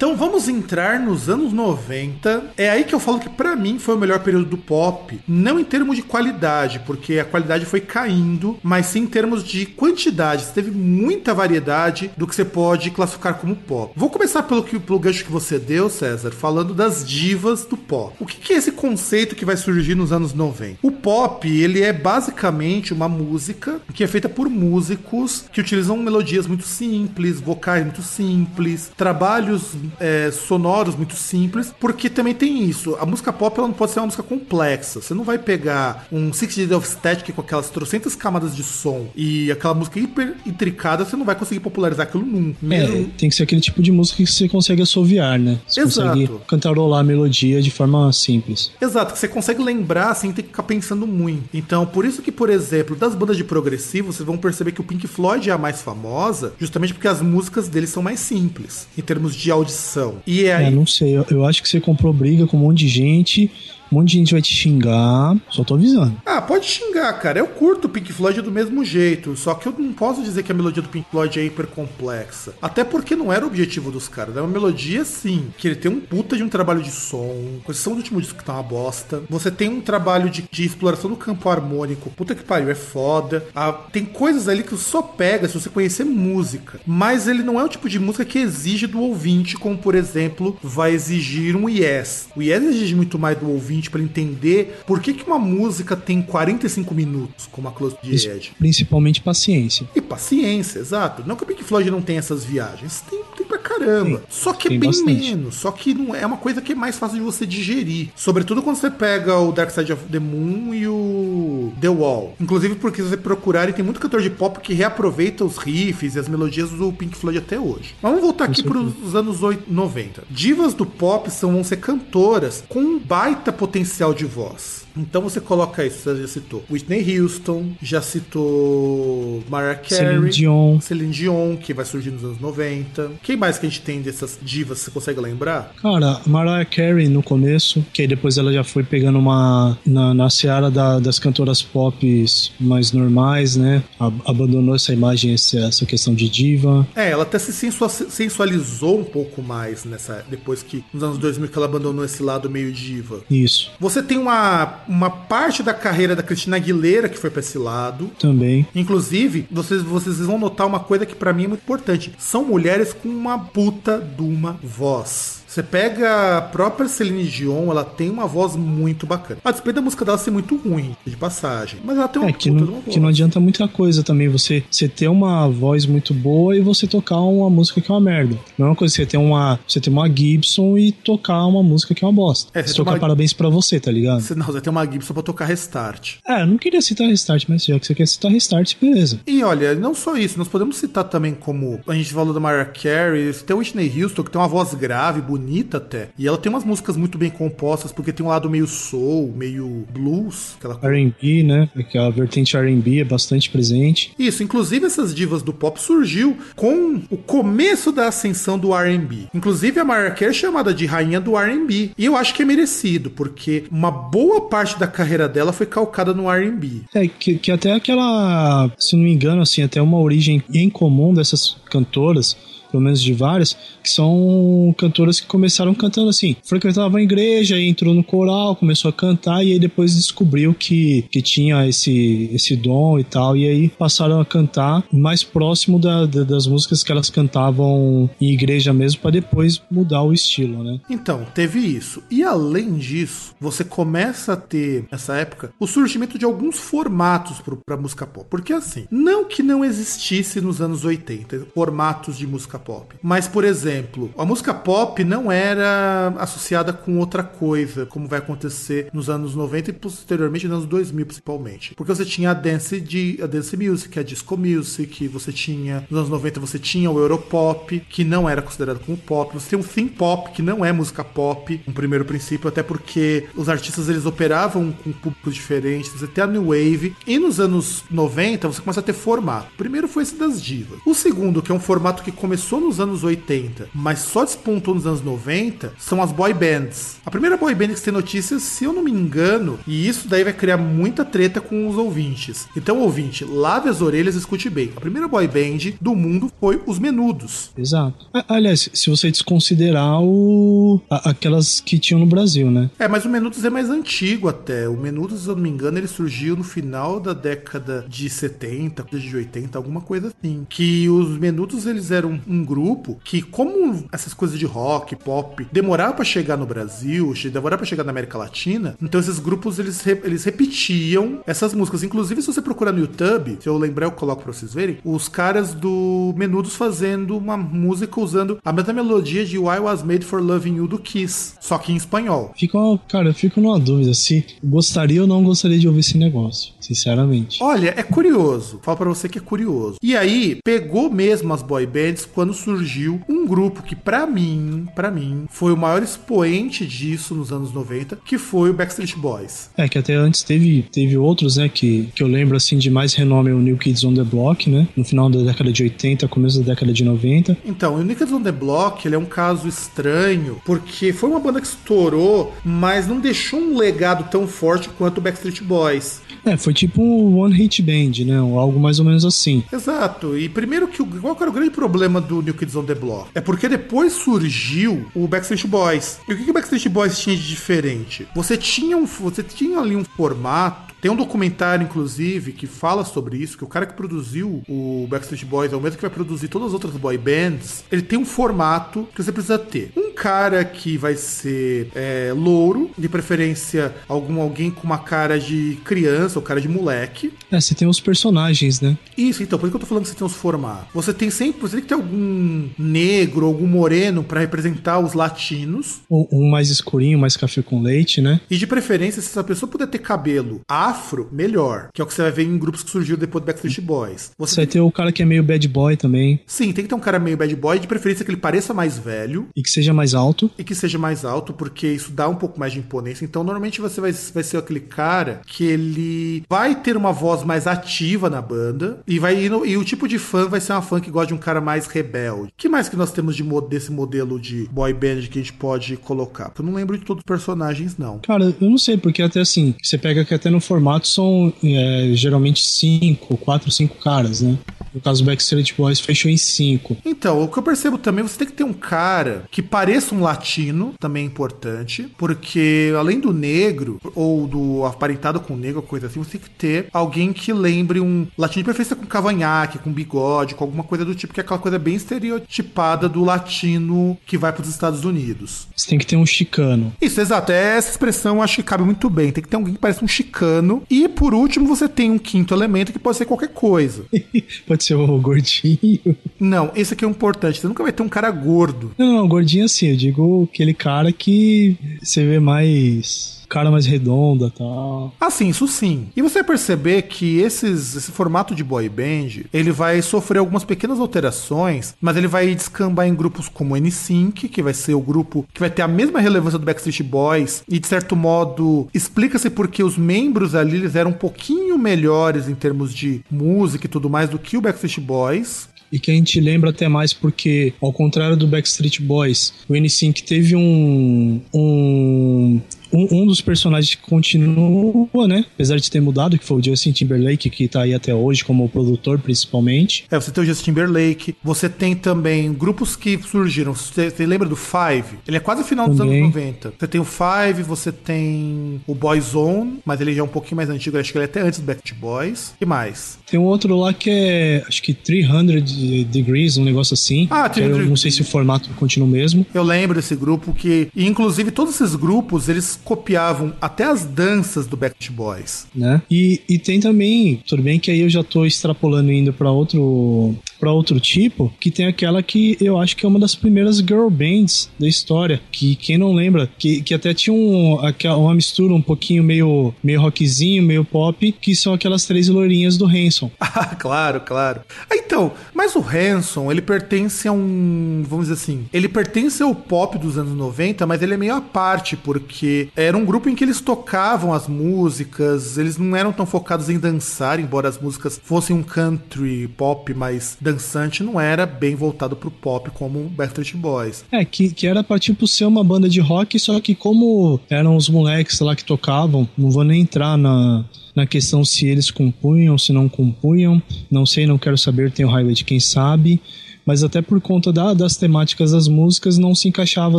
Então vamos entrar nos anos 90. É aí que eu falo que pra mim foi o melhor período do pop, não em termos de qualidade, porque a qualidade foi caindo, mas sim em termos de quantidade. Você teve muita variedade do que você pode classificar como pop. Vou começar pelo, que, pelo gancho que você deu, César, falando das divas do pop. O que é esse conceito que vai surgir nos anos 90? O pop, ele é basicamente uma música que é feita por músicos que utilizam melodias muito simples, vocais muito simples, trabalhos é, sonoros muito simples, porque também tem isso. A música pop ela não pode ser uma música complexa. Você não vai pegar um Six Days of Static com aquelas trocentas camadas de som e aquela música hiper intricada, você não vai conseguir popularizar aquilo nunca. Mesmo- É, tem que ser aquele tipo de música que você consegue assoviar, né? Você Exato. consegue cantarolar a melodia de forma simples. Exato, que você consegue lembrar sem ter que ficar pensando muito. Então, por isso que, por exemplo, das bandas de progressivo, vocês vão perceber que o Pink Floyd é a mais famosa, justamente porque as músicas deles são mais simples, em termos de audição. E é aí. É, não sei, eu, eu acho que você comprou briga com um monte de gente, um monte de gente vai te xingar, só tô avisando. Ah, pode xingar, cara. Eu curto Pink Floyd do mesmo jeito. Só que eu não posso dizer que a melodia do Pink Floyd é hiper complexa. Até porque não era o objetivo dos caras. É uma melodia, sim. Que ele tem um puta de um trabalho de som. Exceção do último disco que tá uma bosta. Você tem um trabalho de, de exploração do campo harmônico. Puta que pariu, é foda. Ah, tem coisas ali que só pega se você conhecer música. Mas ele não é o tipo de música que exige do ouvinte, como por exemplo, vai exigir um Yes. O Yes exige muito mais do ouvinte pra entender por que, que uma música tem 45 minutos, como a Close the Isso, Edge. principalmente paciência. E paciência, exato. Não que o Pink Floyd não tenha essas viagens. Tem, tem pra caramba. Tem. Só que é bem bastante. menos. Só que não é uma coisa que é mais fácil de você digerir. Sobretudo quando você pega o Dark Side of the Moon e o The Wall. Inclusive porque se você procurarem, tem muito cantor de pop que reaproveita os riffs e as melodias do Pink Floyd até hoje. Mas vamos voltar aqui para os anos 80, 90. Divas do pop são, vão ser cantoras com um baita potencial de voz. Então você coloca isso, você já citou Whitney Houston, já citou Mariah Carey, Celine Dion. Celine Dion, que vai surgir nos anos 90. Quem mais que a gente tem dessas divas, você consegue lembrar? Cara, Mariah Carey no começo, que aí depois ela já foi pegando uma. na, na seara da- das cantoras pop mais normais, né? Abandonou essa imagem, essa, questão de diva. É, ela até se sensua- sensualizou um pouco mais nessa depois que nos anos 2000 que ela abandonou esse lado meio diva. Isso, Você tem uma, uma parte da carreira da Cristina Aguilera que foi pra esse lado. também. Inclusive, vocês, vocês vão notar uma coisa que pra mim é muito importante. São mulheres com uma puta de uma voz. Você pega a própria Celine Dion, ela tem uma voz muito bacana. A despeito da música dela ser muito ruim, de passagem. Mas ela tem uma É, que puta não, de uma que não adianta muita coisa também você, você ter uma voz muito boa e você tocar uma música que é uma merda. Não é uma coisa você ter uma, você ter uma Gibson e tocar uma música que é uma bosta. É, você você tocar uma- parabéns pra você, tá ligado? Você, não, você tem uma Gibson pra tocar Restart. É, eu não queria citar Restart, mas já que você quer citar Restart, beleza. E olha, não só isso, nós podemos citar também como a gente falou da Mariah Carey, tem o Whitney Houston, que tem uma voz grave, bonita até. E ela tem umas músicas muito bem compostas, porque tem um lado meio soul, meio blues, aquela. R&B, né? Que a vertente R&B é bastante presente. Isso, inclusive essas divas do pop surgiu com o começo da ascensão do R&B. Inclusive a Mariah Carey é chamada de rainha do R&B. E eu acho que é merecido, porque uma boa parte da carreira dela foi calcada no R&B. É, que, que até aquela, se não me engano, assim, até uma origem em comum dessas cantoras, pelo menos de várias, que são cantoras que começaram cantando assim, frequentava a igreja, entrou no coral, começou a cantar e aí depois descobriu que, que tinha esse, esse dom e tal, e aí passaram a cantar mais próximo da- da- das músicas que elas cantavam em igreja mesmo, para depois mudar o estilo, né? Então, teve isso. E além disso, você começa a ter, nessa época, o surgimento de alguns formatos pra música pop. Porque assim, não que não existisse nos anos 80 formatos de música pop. Mas, por exemplo, a música pop não era associada com outra coisa, como vai acontecer nos anos 90 e posteriormente nos anos 2000, principalmente. Porque você tinha a dance, de, a dance music, a disco music, você tinha, nos anos 90 você tinha o Europop, que não era considerado como pop. Você tem o Theme Pop, que não é música pop, um primeiro princípio, até porque os artistas eles operavam com públicos diferentes. Você tem a New Wave. E nos anos 90 você começa a ter formato. O primeiro foi esse das divas. O segundo, que é um formato que começou nos anos 80, mas só despontou nos anos 90, são as boy bands. A primeira boy band que tem notícias, se eu não me engano, e isso daí vai criar muita treta com os ouvintes. Então, ouvinte, lave as orelhas e escute bem. A primeira boy band do mundo foi os Menudos. Exato. Aliás, se você desconsiderar o... aquelas que tinham no Brasil, né? É, mas o Menudos é mais antigo até. O Menudos, se eu não me engano, ele surgiu no final da década de 70, de 80, alguma coisa assim. Que os Menudos, eles eram um grupo que, como essas coisas de rock, pop, demoraram pra chegar no Brasil, demoraram pra chegar na América Latina, então esses grupos, eles, eles repetiam essas músicas. Inclusive, se você procurar no YouTube, se eu lembrar, eu coloco pra vocês verem, os caras do Menudos fazendo uma música usando a mesma melodia de Why Was Made For Loving You do Kiss, só que em espanhol. Uma- cara, eu fico numa dúvida se gostaria ou não gostaria de ouvir esse negócio, sinceramente. Olha, é curioso. Falo pra você que é curioso. E aí, pegou mesmo as boy bands quando surgiu um grupo que, pra mim, pra mim, foi o maior expoente disso nos anos 90, que foi o Backstreet Boys. É, que até antes teve, teve outros, né, que, que eu lembro, assim, de mais renome, o New Kids on the Block, né, no final da década de 80, começo da década de 90. Então, o Nickels on the Block, ele é um caso estranho, porque foi uma banda que estourou, mas não deixou um legado tão forte quanto o Backstreet Boys. É, foi tipo um One Hit Band, né, algo mais ou menos assim. Exato. E primeiro que o, qual que era o grande problema do New Kids on the Block? É porque depois surgiu o Backstreet Boys. E o que, que o Backstreet Boys tinha de diferente? Você tinha um, você tinha ali um formato tem um documentário, inclusive, que fala sobre isso, que o cara que produziu o Backstreet Boys é o mesmo que vai produzir todas as outras boy bands. Ele tem um formato que você precisa ter. Um cara que vai ser é, louro, de preferência algum alguém com uma cara de criança ou cara de moleque. É, você tem os personagens, né? Isso, então, por isso que eu tô falando que você tem os formatos. Você tem sempre, você tem que ter algum negro, algum moreno pra representar os latinos. Um, um mais escurinho, mais café com leite, né? E de preferência, se essa pessoa puder ter cabelo afro, melhor. Que é o que você vai ver em grupos que surgiram depois do Backstreet Boys. Você Você vai ter o cara que é meio bad boy também, Sim, tem que ter um cara meio bad boy, de preferência que ele pareça mais velho e que seja mais alto. e que seja mais alto, porque isso dá um pouco mais de imponência. Então, normalmente você vai, vai ser aquele cara que ele vai ter uma voz mais ativa na banda e vai ir no- e o tipo de fã vai ser uma fã que gosta de um cara mais rebelde. que mais que nós temos de desse modelo de boy band que a gente pode colocar? Eu não lembro de todos os personagens não. Cara, eu não sei, porque até assim, você pega que até no formato são é, geralmente cinco, quatro, cinco caras, né? No caso do Backstreet Boys fechou em cinco. Então, o que eu percebo também, você tem que ter um cara que pareça um latino, também é importante, porque além do negro, ou do aparentado com negro, coisa assim, você tem que ter alguém que lembre um latino de preferência com cavanhaque, com bigode, com alguma coisa do tipo, que é aquela coisa bem estereotipada do latino que vai para os Estados Unidos. Você tem que ter um chicano. Isso, exato. É Essa expressão eu acho que cabe muito bem. Tem que ter alguém que parece um chicano. E por último, você tem um quinto elemento que pode ser qualquer coisa. Pode ser o gordinho. Não, esse aqui é importante. Você nunca vai ter um cara gordo. Não, não, gordinho assim, eu digo aquele cara que você vê mais. Cara mais redonda e tal. Assim, isso sim. E você vai perceber que esses, esse formato de boy band, ele vai sofrer algumas pequenas alterações, mas ele vai descambar em grupos como o N5, que vai ser o grupo que vai ter a mesma relevância do Backstreet Boys, e de certo modo explica-se porque os membros ali eles eram um pouquinho melhores em termos de música e tudo mais do que o Backstreet Boys. E que a gente lembra até mais porque, ao contrário do Backstreet Boys, o N5 teve um. um um, um dos personagens que continua, né? Apesar de ter mudado, que foi o Justin Timberlake, que tá aí até hoje como produtor, principalmente. É, você tem o Justin Timberlake, você tem também grupos que surgiram. Você, você lembra do Five? Ele é quase final dos Também. anos 90. Você tem o Five, você tem o Boyzone, mas ele já é um pouquinho mais antigo, acho que ele é até antes do Backstreet Boys. E mais? Tem um outro lá que é, acho que 300 Degrees, um negócio assim. Ah, que eu 300 não sei se o formato continua o mesmo. Eu lembro desse grupo que, inclusive todos esses grupos, eles copiavam até as danças do Backstreet Boys. né? E, e tem também, tudo bem que aí eu já tô extrapolando indo pra outro para outro tipo, que tem aquela que eu acho que é uma das primeiras girl bands da história, que quem não lembra, que, que até tinha um, uma mistura um pouquinho meio meio rockzinho, meio pop, que são aquelas três loirinhas do Hanson. Ah, claro, claro. Ah, Então, mas o Hanson, ele pertence a um, vamos dizer assim, ele pertence ao pop dos anos 90, mas ele é meio à parte, porque era um grupo em que eles tocavam as músicas, eles não eram tão focados em dançar, embora as músicas fossem um country pop mais dançante não era bem voltado pro pop como o Backstreet Boys. É, que, que era pra tipo ser uma banda de rock, só que como eram os moleques lá que tocavam, não vou nem entrar na, na questão se eles compunham, se não compunham, não sei, não quero saber, tem o Highway de quem sabe, mas até por conta da- das temáticas das músicas não se encaixava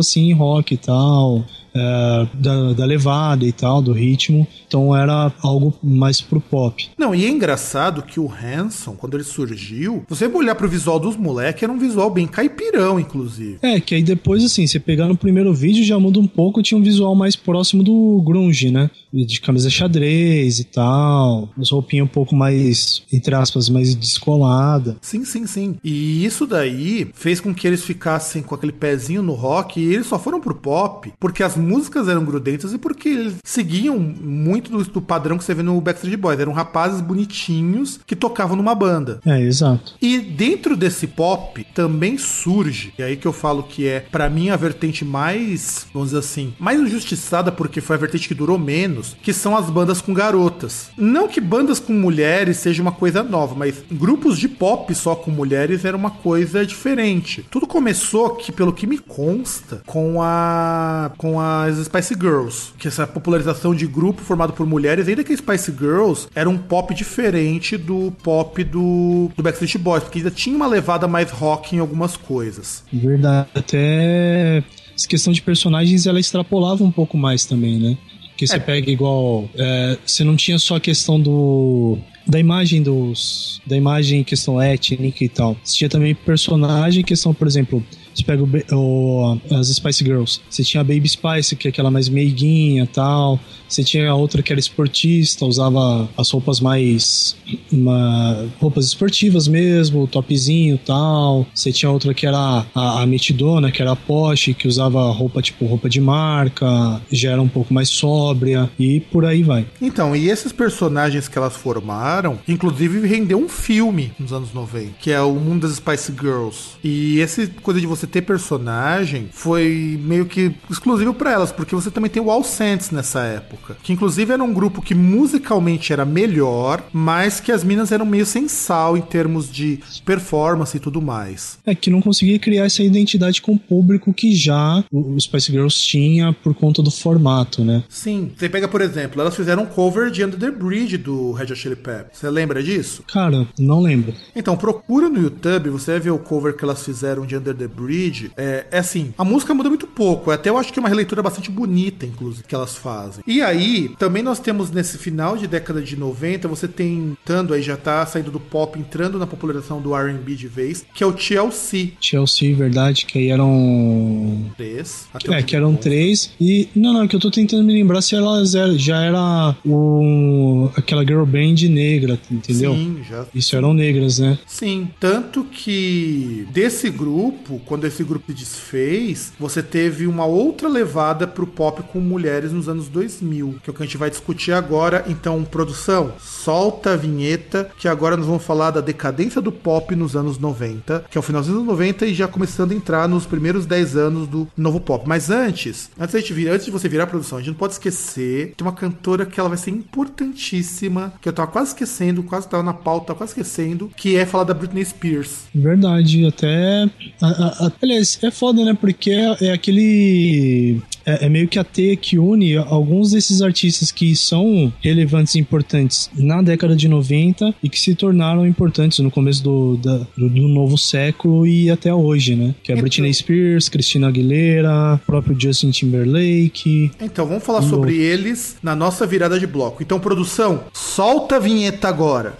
assim em rock e tal, é, da, da levada e tal, do ritmo, então era algo mais pro pop. Não, e é engraçado que o Hanson, quando ele surgiu, você olhar pro visual dos moleques, era um visual bem caipirão, inclusive. É, que aí depois, assim, você pegar no primeiro vídeo já muda um pouco, tinha um visual mais próximo do grunge, né? De camisa xadrez e tal, as roupinhas um pouco mais, entre aspas, mais descolada. Sim, sim, sim. E isso daí fez com que eles ficassem com aquele pezinho no rock e eles só foram pro pop porque as músicas eram grudentas e porque eles seguiam muito do, do padrão que você vê no Backstreet Boys. Eram rapazes bonitinhos que tocavam numa banda. É, exato. E dentro desse pop também surge, e aí que eu falo que é, pra mim, a vertente mais, vamos dizer assim, mais injustiçada, porque foi a vertente que durou menos, que são as bandas com garotas. Não que bandas com mulheres seja uma coisa nova, mas grupos de pop só com mulheres era uma coisa diferente. Tudo começou que, pelo que me consta, com a com as Spice Girls, que essa popularização de grupo formado por mulheres, ainda que a Spice Girls era um pop diferente do pop do, do Backstreet Boys, porque ainda tinha uma levada mais rock em algumas coisas. Verdade. Até essa questão de personagens, ela extrapolava um pouco mais também, né? Porque você É. pega igual. é, você não tinha só a questão do. Da imagem dos. Da imagem em questão étnica e tal. Você tinha também personagem em questão, por exemplo. Você pega o, o- as Spice Girls. Você tinha a Baby Spice, que é aquela mais meiguinha tal. Você tinha a outra que era esportista, usava as roupas mais. uma- roupas esportivas mesmo, topzinho tal. Você tinha outra que era a, a metidona, que era a Porsche, que usava roupa tipo roupa de marca, já era um pouco mais sóbria e por aí vai. Então, e esses personagens que elas formaram, inclusive rendeu um filme nos anos 90, que é o Mundo das Spice Girls. E essa coisa de você ter personagem foi meio que exclusivo pra elas, porque você também tem o All Saints nessa época, que inclusive era um grupo que musicalmente era melhor, mas que as minas eram meio sem sal em termos de performance e tudo mais. É que não conseguia criar essa identidade com o público que já o Spice Girls tinha por conta do formato, né? Sim, você pega, por exemplo, elas fizeram um cover de Under the Bridge do Red Hot Chili Peppers. Você lembra disso? Cara, não lembro. Então, procura no YouTube, você vai ver o cover que elas fizeram de Under the Bridge. É, é assim, a música muda muito pouco. Até eu acho que é uma releitura bastante bonita, inclusive, que elas fazem. E aí, também nós temos nesse final de década de 90, você tem, tanto aí já tá saindo do pop, entrando na popularização do R&B de vez, que é o TLC Chelsea, verdade, que aí eram 3. Até É, que eram três. E. Não, não, que eu tô tentando me lembrar se elas já era o, aquela girl band negra, entendeu? Sim, já Isso eram negras, né? Sim, tanto que desse grupo, quando esse grupo desfez, você teve uma outra levada pro pop com mulheres nos anos 2000, que é o que a gente vai discutir agora. Então, produção, solta a vinheta, que agora nós vamos falar da decadência do pop nos anos 90, que é o final dos anos 90 e já começando a entrar nos primeiros 10 anos do novo pop. Mas antes, antes, da gente vir, antes de você virar a produção, a gente não pode esquecer, tem uma cantora que ela vai ser importantíssima, que eu tava quase esquecendo, quase tava na pauta, quase esquecendo, que é falar da Britney Spears. Verdade, até. a- a- aliás, é foda, né? Porque é, é aquele. É, é meio que a teia que une alguns desses artistas que são relevantes e importantes na década de 90 e que se tornaram importantes no começo do, da- do, do novo século e até hoje, né? Que é a Então- Britney Spears, Christina Aguilera, próprio Justin Timberlake. Então, vamos falar sobre eles na nossa virada de bloco. Então, produção, solta a vinheta agora.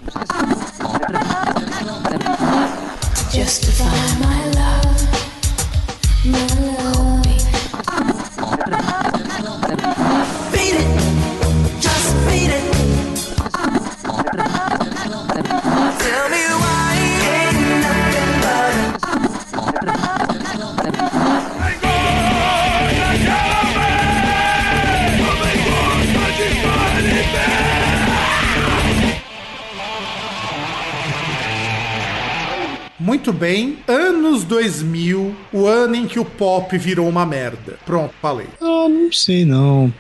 Justify my my Muito bem. Ano Anos 2000, o ano em que o pop virou uma merda. Pronto, falei. Ah, não sei não.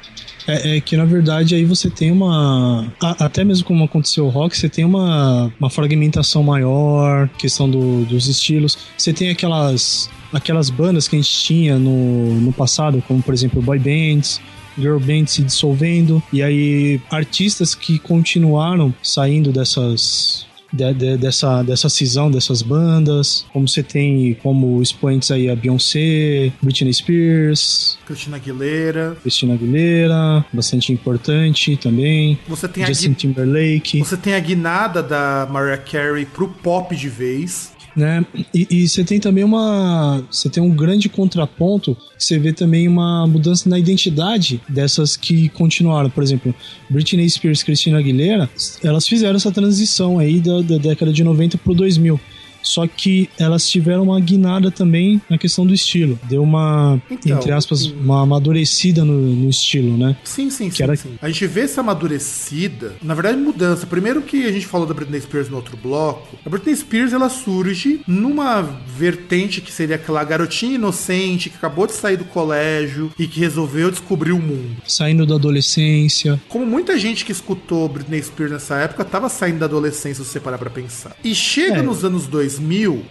É, é que na verdade aí você tem uma. a- até mesmo como aconteceu o rock, você tem uma, uma fragmentação maior, questão do- dos estilos. Você tem aquelas, aquelas bandas que a gente tinha no, no passado, como por exemplo boy bands. Girl bands se dissolvendo, e aí artistas que continuaram saindo dessas, de- de- dessa, dessa cisão dessas bandas, como você tem como expoentes aí a Beyoncé, Britney Spears, Cristina Aguilera. Cristina Aguilera, bastante importante também. Você tem a Justin gui- Timberlake, Você tem a guinada da Mariah Carey pro pop de vez. Né? E, e você tem também uma. Você tem um grande contraponto. Você vê também uma mudança na identidade dessas que continuaram. Por exemplo, Britney Spears, Cristina Aguilera, elas fizeram essa transição aí da, da década de 90 pro 2000. Só que elas tiveram uma guinada também na questão do estilo. Deu uma, Então, entre aspas, uma amadurecida no, no estilo, né? Sim, sim, sim, era- sim. A gente vê essa amadurecida, na verdade, mudança. Primeiro que a gente falou da Britney Spears no outro bloco. A Britney Spears, ela surge numa vertente que seria aquela garotinha inocente que acabou de sair do colégio e que resolveu descobrir o mundo. Saindo da adolescência. Como muita gente que escutou Britney Spears nessa época tava saindo da adolescência, se você parar pra pensar. E chega É. nos anos 2000,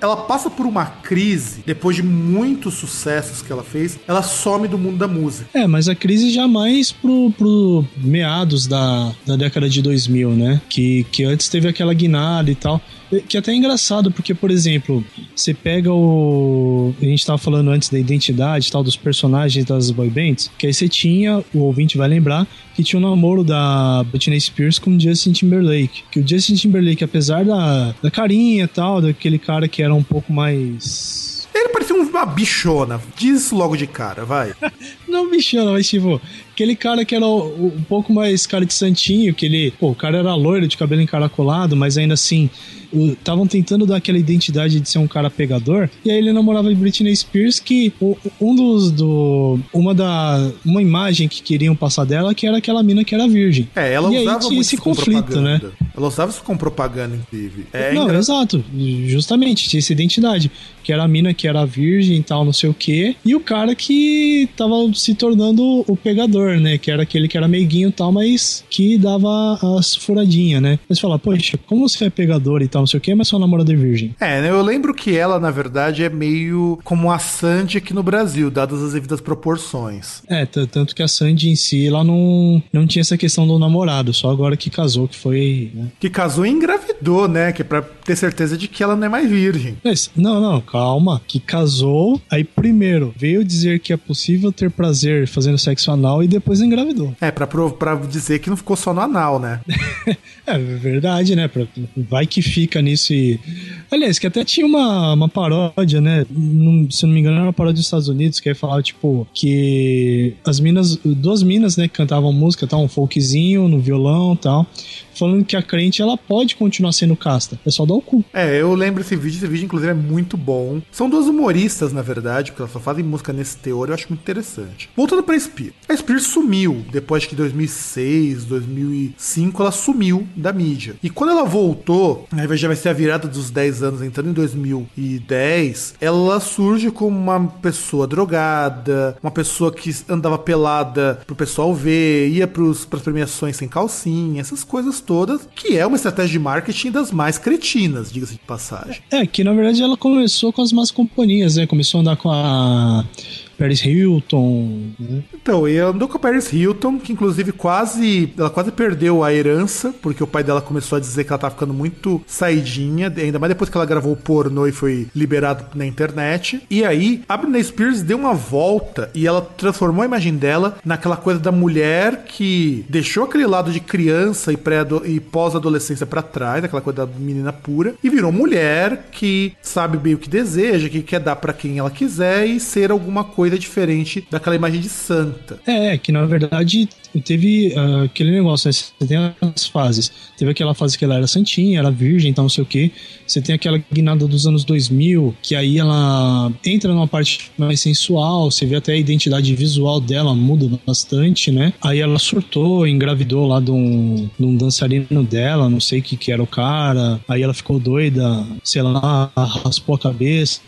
ela passa por uma crise, depois de muitos sucessos que ela fez, ela some do mundo da música. É, mas a crise já mais pro, pro meados da, da década de 2000, né? Que, que antes teve aquela guinada e tal. Que até é engraçado, porque, por exemplo, você pega o. A gente tava falando antes da identidade e tal, dos personagens das boy bands, que aí você tinha, o ouvinte vai lembrar, que tinha o namoro da Britney Spears com o Justin Timberlake. Que o Justin Timberlake, apesar da, da carinha e tal, daquele cara que era um pouco mais. Ele parecia uma bichona. Diz isso logo de cara, vai. Não bichona, mas tipo, aquele cara que era um pouco mais cara de santinho, que ele, pô, o cara era loiro, de cabelo encaracolado, mas ainda assim, estavam tentando dar aquela identidade de ser um cara pegador, e aí ele namorava Britney Spears, que um dos, do, uma da, uma imagem que queriam passar dela, que era aquela mina que era virgem. É, ela e aí usava tinha muito esse conflito, né? Ela usava isso com propaganda, inclusive. É não, engra- exato. Justamente, tinha essa identidade. Que era a mina que era virgem e tal, não sei o quê. E o cara que tava se tornando o pegador, né? Que era aquele que era meiguinho e tal, mas que dava as furadinhas, né? Mas fala, poxa, como você é pegador e tal, não sei o quê, mas sua namorada é virgem. É, né, eu lembro que ela, na verdade, é meio como a Sandy aqui no Brasil, dadas as devidas proporções. É, tanto que a Sandy em si, ela não, não tinha essa questão do namorado, só agora que casou, que foi. Né? Que casou e engravidou, né? Que é pra ter certeza de que ela não é mais virgem. Mas, não, não, calma. Que casou, aí primeiro veio dizer que é possível ter prazer fazendo sexo anal e depois engravidou. É, pra, pra dizer que não ficou só no anal, né? É verdade, né? Pra- Vai que fica nisso e. Aliás, que até tinha uma, uma paródia, né? Se não me engano, era uma paródia dos Estados Unidos, que aí falava, tipo, que as minas, duas minas, né, que cantavam música, tal, um folkzinho no violão tal, falando que a crente ela pode continuar sendo casta. É só dar o cu. É, eu lembro esse vídeo, esse vídeo, inclusive, é muito bom. São duas humoristas, na verdade, porque elas só fazem música nesse teor, eu acho muito interessante. Voltando pra Spears. A Spears sumiu, depois que 2006, 2005, ela sumiu da mídia. E quando ela voltou, de já vai ser a virada dos 10 anos, entrando em 2010, ela surge como uma pessoa drogada, uma pessoa que andava pelada pro pessoal ver, ia pros, pras premiações sem calcinha, essas coisas todas, que é uma estratégia de marketing das mais cretinas, diga-se de passagem. É, que na verdade ela começou com as más companhias, né? Começou a andar com a Paris Hilton, né? Então, e andou com a Paris Hilton, que inclusive quase. Ela quase perdeu a herança, porque o pai dela começou a dizer que ela tava ficando muito saidinha, ainda mais depois que ela gravou o pornô e foi liberado na internet. E aí, a Britney Spears deu uma volta e ela transformou a imagem dela naquela coisa da mulher que deixou aquele lado de criança e, pré e pós-adolescência pra trás, aquela coisa da menina pura, e virou mulher que sabe bem o que deseja, que quer dar pra quem ela quiser e ser alguma coisa coisa diferente daquela imagem de santa. É, que na verdade teve ah, aquele negócio, né? Você tem as fases. Teve aquela fase que ela era santinha, era virgem, tal, não sei o quê. Você tem aquela guinada dos anos 2000, que aí ela entra numa parte mais sensual, você vê até a identidade visual dela muda bastante, né? Aí ela surtou, engravidou lá de um, de um dançarino dela, não sei o que que era o cara. Aí ela ficou doida, sei lá, raspou a cabeça,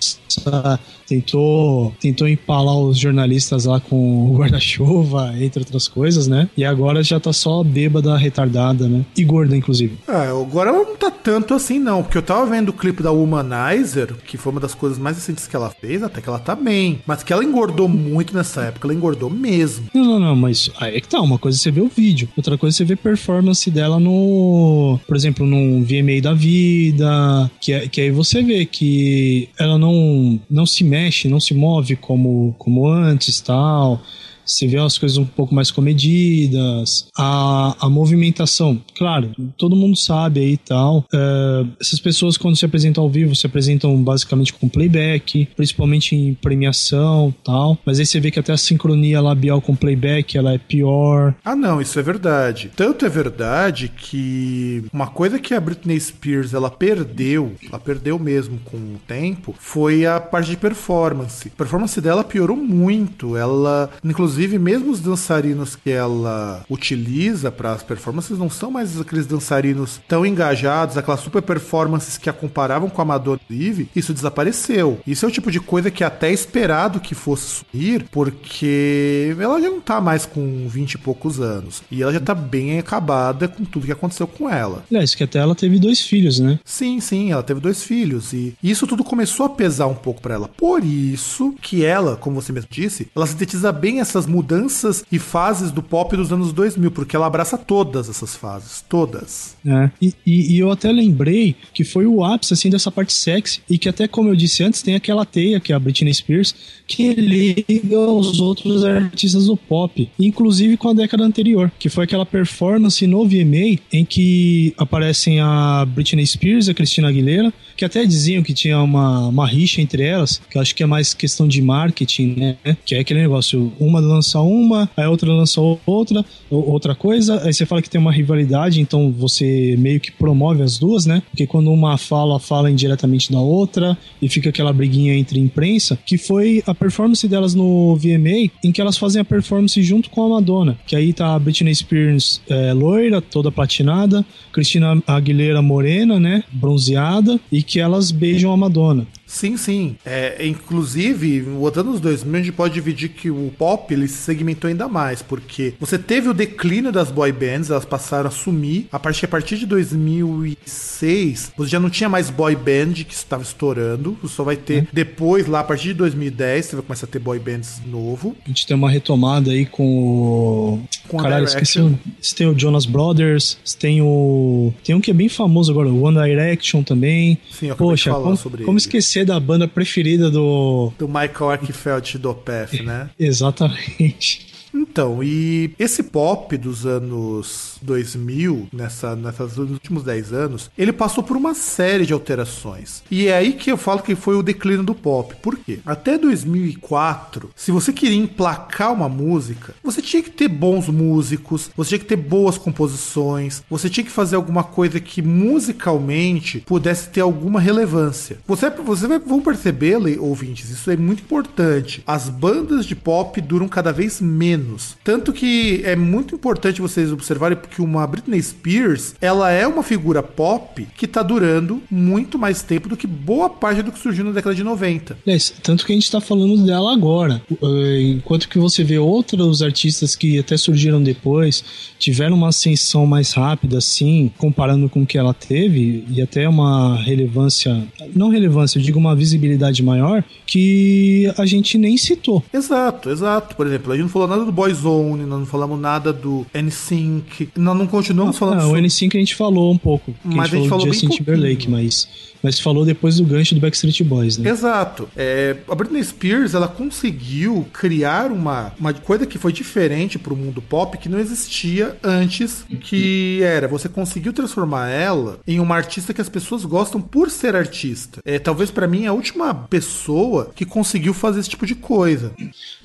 tentou, tentou empalar os jornalistas lá com o guarda-chuva, entre outras coisas, né? E agora já tá só bêbada, retardada, né? E gorda, inclusive. É, agora ela não tá tanto assim, não. Porque eu tava vendo o clipe da Womanizer, que foi uma das coisas mais recentes que ela fez, até que ela tá bem. Mas que ela engordou muito nessa época, ela engordou mesmo. Não, não, não, mas aí é que tá. Uma coisa é você vê o vídeo, outra coisa é você vê performance dela no. Por exemplo, num VMA da vida. Que, é- que aí você vê que ela não, não se mexe, não se move como, como antes tal. Você vê as coisas um pouco mais comedidas, a, a movimentação, claro, todo mundo sabe aí e tal. É, essas pessoas, quando se apresentam ao vivo, se apresentam basicamente com playback, principalmente em premiação tal. Mas aí você vê que até a sincronia labial com playback ela é pior. Ah, não, isso é verdade. Tanto é verdade que uma coisa que a Britney Spears ela perdeu, ela perdeu mesmo com o tempo, foi a parte de performance. A performance dela piorou muito. Ela, inclusive, mesmo os dançarinos que ela utiliza para as performances não são mais aqueles dançarinos tão engajados, aquelas super performances que a comparavam com a Madonna Live. Isso desapareceu. Isso é o tipo de coisa que é até esperado que fosse sumir, porque ela já não tá mais com 20 e poucos anos. E ela já tá bem acabada com tudo que aconteceu com ela. Aliás, que até ela teve dois filhos, né? Sim, sim, ela teve dois filhos e isso tudo começou a pesar um pouco pra ela. Por isso que ela, como você mesmo disse, ela sintetiza bem essas mudanças e fases do pop dos anos 2000, porque ela abraça todas essas fases, todas. É. E, e- e eu até lembrei que foi o ápice assim dessa parte sexy e que até como eu disse antes tem aquela teia que é a Britney Spears que liga os outros artistas do pop, inclusive com a década anterior, que foi aquela performance no VMA em que aparecem a Britney Spears e a Christina Aguilera, que até diziam que tinha uma, uma rixa entre elas, que eu acho que é mais questão de marketing, né? Que é aquele negócio, uma lança uma, a outra lança outra, ou- outra coisa, aí você fala que tem uma rivalidade, então você meio que promove as duas, né? Porque quando uma fala, fala indiretamente da outra, e fica aquela briguinha entre imprensa, que foi a performance delas no VMA, em que elas fazem a performance junto com a Madonna, que aí tá a Britney Spears é, loira, toda platinada, Christina Aguilera morena, né? Bronzeada, e que elas beijam a Madonna. Sim, sim. É, inclusive, os anos 2000 a gente pode dividir que o pop ele se segmentou ainda mais, porque você teve o declínio das boy bands, elas passaram a sumir. A partir, a partir de 2006, você já não tinha mais boy band que estava estourando. Você só vai ter depois, lá a partir de 2010, você vai começar a ter boy bands novo. A gente tem uma retomada aí com o. Com Caralho, esqueci o. Você tem o Jonas Brothers, você tem o. Tem um que é bem famoso agora, o One Direction também. Sim, eu Poxa, falar como, sobre como ele. Esquecer da banda preferida do. Do Michael Archifeld do Path, né? Exatamente. Então, e esse pop dos anos 2000, nessa, nessas, nos últimos 10 anos, ele passou por uma série de alterações. E é aí que eu falo que foi o declínio do pop. Por quê? Até 2004, se você queria emplacar uma música, você tinha que ter bons músicos, você tinha que ter boas composições, você tinha que fazer alguma coisa que musicalmente pudesse ter alguma relevância. Você, você vai, vão perceber, ouvintes, isso é muito importante. As bandas de pop duram cada vez menos. Tanto que é muito importante vocês observarem que uma Britney Spears, ela é uma figura pop que tá durando muito mais tempo do que boa parte do que surgiu na década de 90. Aliás, tanto que a gente tá falando dela agora. Uh, Enquanto que você vê outros artistas que até surgiram depois, tiveram uma ascensão mais rápida, assim, comparando com o que ela teve, e até uma relevância, não relevância, eu digo uma visibilidade maior, que a gente nem citou. Exato, exato. Por exemplo, a gente não falou nada do Boyzone, nós não falamos nada do NSYNC, nós não continuamos falando Ah, o sobre- N5 a gente falou um pouco. Mas a gente falou, de bem Justin Timberlake, mas, mas falou depois do gancho do Backstreet Boys, né? Exato. É, a Britney Spears ela conseguiu criar uma, uma coisa que foi diferente pro mundo pop que não existia antes, que era você conseguiu transformar ela em uma artista que as pessoas gostam por ser artista. É, talvez pra mim a última pessoa que conseguiu fazer esse tipo de coisa.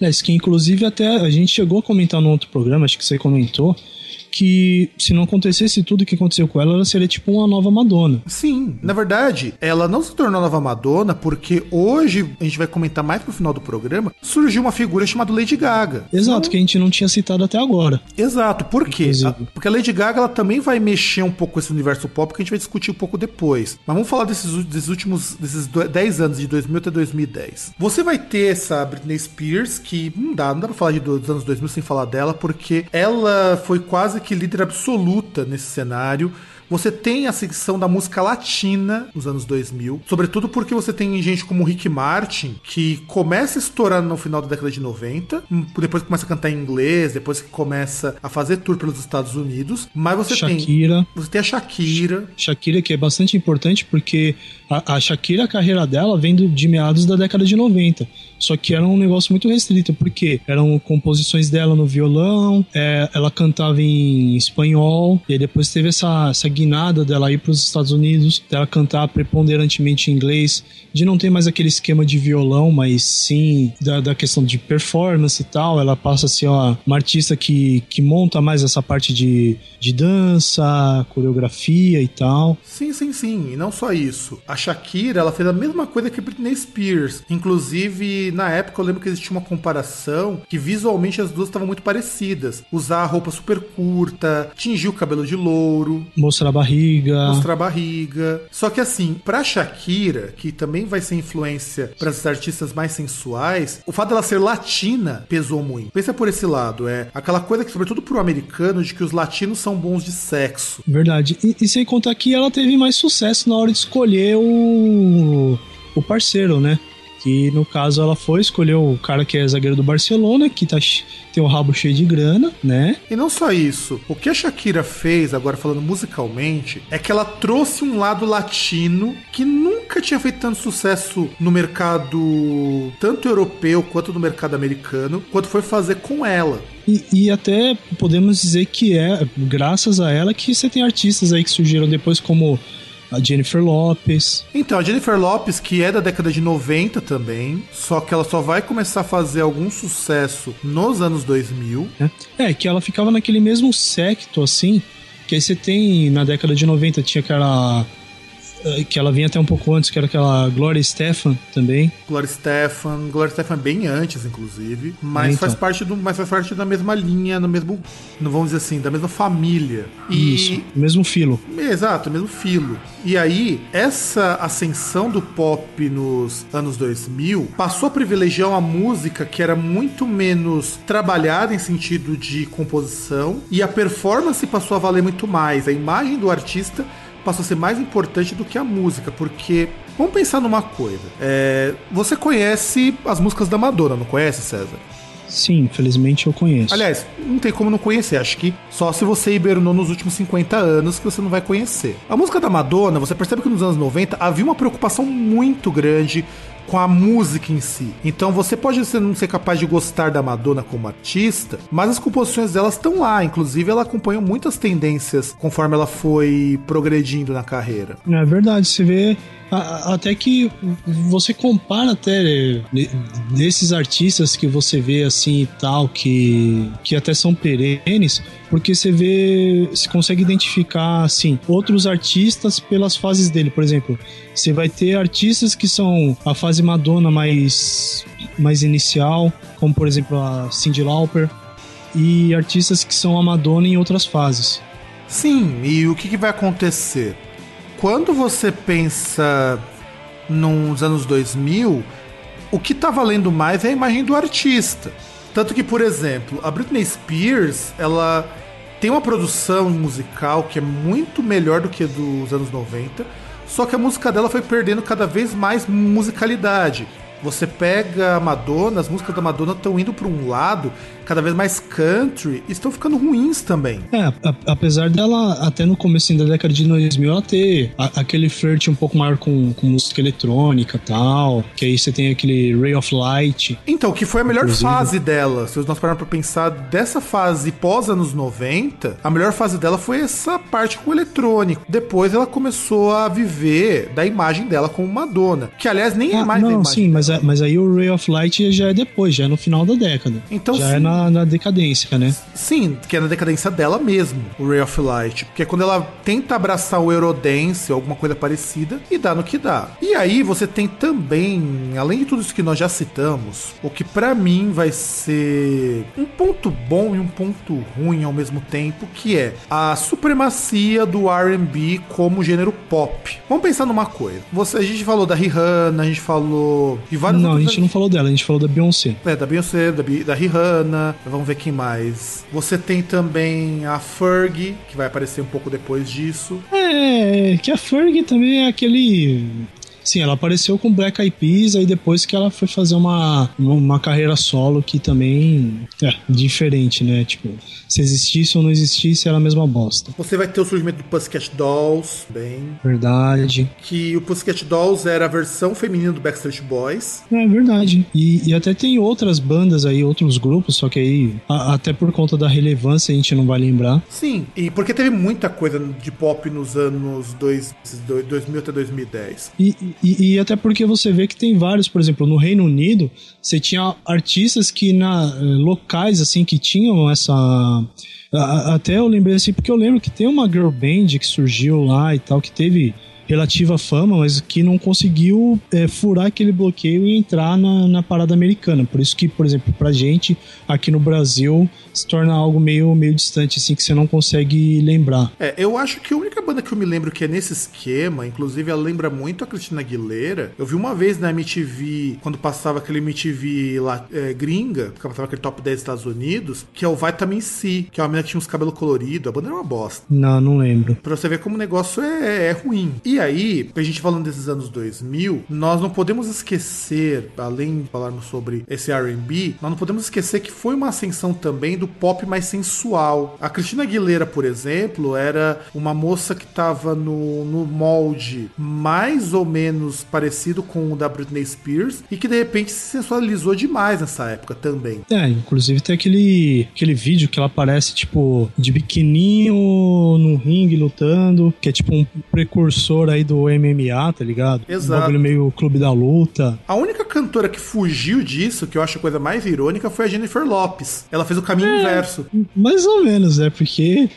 É, isso que inclusive até a gente chegou a comentar no outro programa, acho que você comentou, que se não acontecesse tudo que aconteceu com ela, ela seria tipo uma nova Madonna. Sim, na verdade, ela não se tornou nova Madonna porque hoje, a gente vai comentar mais pro final do programa, surgiu uma figura chamada Lady Gaga. Exato, que a gente não tinha citado até agora. Exato, por quê? Inclusive. A- Porque a Lady Gaga ela também vai mexer um pouco com esse universo pop que a gente vai discutir um pouco depois. Mas vamos falar desses, desses últimos desses do- 10 anos, de 2000 até 2010. Você vai ter essa Britney Spears, que não dá, não dá pra falar de do- dos anos 2000 sem falar dela, porque ela foi quase que líder absoluta nesse cenário. Você tem a secção da música latina nos anos 2000, sobretudo porque você tem gente como Rick Martin, que começa a estourar no final da década de 90, hum, depois começa a cantar em inglês, depois que começa a fazer tour pelos Estados Unidos, mas você tem Shakira. você tem a Shakira, Shakira, que é bastante importante porque a, a Shakira, a carreira dela vem de meados da década de 90. Só que era um negócio muito restrito, porque eram composições dela no violão, é, ela cantava em espanhol, e depois teve essa, essa guinada dela ir para os Estados Unidos, dela cantar preponderantemente em inglês, de não ter mais aquele esquema de violão, mas sim da, da questão de performance e tal. Ela passa a ser uma, uma artista que, que monta mais essa parte de, de dança, coreografia e tal. Sim, sim, sim. E não só isso. A Shakira, ela fez a mesma coisa que Britney Spears. Inclusive, na época, eu lembro que existia uma comparação que visualmente as duas estavam muito parecidas. Usar a roupa super curta, tingir o cabelo de louro, Mostrar a barriga. mostrar a barriga. Só que assim, pra Shakira, que também vai ser influência para esses artistas mais sensuais, o fato dela ser latina pesou muito. Pensa por esse lado, é aquela coisa que, sobretudo pro americano, de que os latinos são bons de sexo. Verdade. E, e sem contar que ela teve mais sucesso na hora de escolher o, o parceiro, né? Que no caso ela foi, escolheu o cara que é zagueiro do Barcelona, que tá, tem o rabo cheio de grana, né? E não só isso, o que a Shakira fez, agora falando musicalmente, é que ela trouxe um lado latino que nunca tinha feito tanto sucesso no mercado tanto europeu quanto no mercado americano, quanto foi fazer com ela. E, e até podemos dizer que é graças a ela que você tem artistas aí que surgiram depois, como a Jennifer Lopes. Então, a Jennifer Lopes, que é da década de 90 também, só que ela só vai começar a fazer algum sucesso nos anos 2000. né? É, que ela ficava naquele mesmo secto, assim, que aí você tem, na década de 90, tinha aquela... eh, Que ela vinha até um pouco antes, que era aquela Gloria Stefan também. Gloria Stefan, Gloria Stefan bem antes, inclusive, mas Então. faz parte do, mas faz parte da mesma linha, no mesmo, não vamos dizer assim, da mesma família. E Isso, mesmo filo. Exato, mesmo filo. E aí, essa ascensão do pop nos anos 2000 passou a privilegiar uma música que era muito menos trabalhada em sentido de composição e a performance passou a valer muito mais. A imagem do artista passou a ser mais importante do que a música, porque vamos pensar numa coisa. É, você conhece as músicas da Madonna, não conhece, César? Sim, infelizmente eu conheço. Aliás, não tem como não conhecer. Acho que só se você hibernou nos últimos 50 anos que você não vai conhecer. A música da Madonna, você percebe que nos anos 90 havia uma preocupação muito grande com a música em si. Então você pode não ser capaz de gostar da Madonna como artista, mas as composições dela estão lá. Inclusive, ela acompanhou muitas tendências conforme ela foi progredindo na carreira. É verdade, você vê até que você compara até desses artistas que você vê assim e tal, que, que até são perenes, porque você vê, você consegue identificar assim, outros artistas pelas fases dele. Por exemplo, você vai ter artistas que são a fase Madonna mais, mais inicial, como por exemplo a Cyndi Lauper, e artistas que são a Madonna em outras fases. Sim, e o que, que vai acontecer? Quando você pensa nos anos 2000, o que tá valendo mais é a imagem do artista. Tanto que, por exemplo, a Britney Spears, ela tem uma produção musical que é muito melhor do que dos anos 90, só que a música dela foi perdendo cada vez mais musicalidade. Você pega a Madonna, as músicas da Madonna estão indo para um lado cada vez mais country e estão ficando ruins também. É, a- apesar dela, até no começo da década de 2000, ela ter a- aquele flirt um pouco maior com, com música eletrônica e tal, que aí você tem aquele Ray of Light. Então, que foi a melhor Inclusive. fase dela. Se nós pararmos pra pensar dessa fase pós anos 90, a melhor fase dela foi essa parte com o eletrônico. Depois ela começou a viver da imagem dela como Madonna. Que aliás nem é Ah, mais da não, imagem. sim, mas, é- mas aí o Ray of Light já é depois, já é no final da década. Então, já sim. é na, na decadência, né? Sim, que é na decadência dela mesmo, o Ray of Light. Porque é quando ela tenta abraçar o Eurodance ou alguma coisa parecida e dá no que dá. E aí você tem também, além de tudo isso que nós já citamos, o que pra mim vai ser um ponto bom e um ponto ruim ao mesmo tempo, que é a supremacia do R&B como gênero pop. Vamos pensar numa coisa. Você, a gente falou da Rihanna, a gente falou de vários Não, a gente não falou dela, a gente falou da Beyoncé. é, da Beyoncé, da, da Rihanna, vamos ver quem mais. Você tem também a Fergie, que vai aparecer um pouco depois disso. É, que a Fergie também é aquele. Sim, ela apareceu com Black Eyed Peas, aí depois que ela foi fazer uma, uma carreira solo que também é diferente, né? Tipo, se existisse ou não existisse, era a mesma bosta. Você vai ter o surgimento do Pussycat Dolls, bem. Verdade. Que o Pussycat Dolls era a versão feminina do Backstreet Boys. É verdade. E, e até tem outras bandas aí, outros grupos, só que aí, a- até por conta da relevância, a gente não vai lembrar. Sim, e porque teve muita coisa de pop nos anos dois, 2000 até 2010. E, e, e até porque você vê que tem vários, por exemplo, no Reino Unido, você tinha artistas que na eh, locais assim que tinham essa a- até eu lembrei assim porque eu lembro que tem uma girl band que surgiu lá e tal que teve relativa fama, mas que não conseguiu eh, furar aquele bloqueio e entrar na, na parada americana. Por isso que, por exemplo, pra gente aqui no Brasil se torna algo meio, meio distante, assim, que você não consegue lembrar. É, eu acho que a única banda que eu me lembro que é nesse esquema, inclusive ela lembra muito a Cristina Aguilera. Eu vi uma vez na MTV, quando passava aquele MTV lá, é, gringa, que passava aquele top 10 dos Estados Unidos, que é o Vitamin C, que é uma menina que tinha uns cabelos coloridos. A banda era uma bosta. Não, não lembro. Pra você ver como o negócio é, é ruim. E aí, a gente falando desses anos 2000, nós não podemos esquecer, além de falarmos sobre esse R&B, nós não podemos esquecer que foi uma ascensão também do pop mais sensual. A Cristina Aguilera, por exemplo, era uma moça que estava no, no molde mais ou menos parecido com o da Britney Spears e que de repente se sensualizou demais nessa época também. É, inclusive tem aquele, aquele vídeo que ela aparece, tipo, de biquininho no ringue lutando, que é tipo um precursor aí do MMA, tá ligado? Exato. Um bagulho meio clube da luta. A única cantora que fugiu disso, que eu acho a coisa mais irônica, foi a Jennifer Lopes. Ela fez o caminho inverso. Mais ou menos, né? Porque,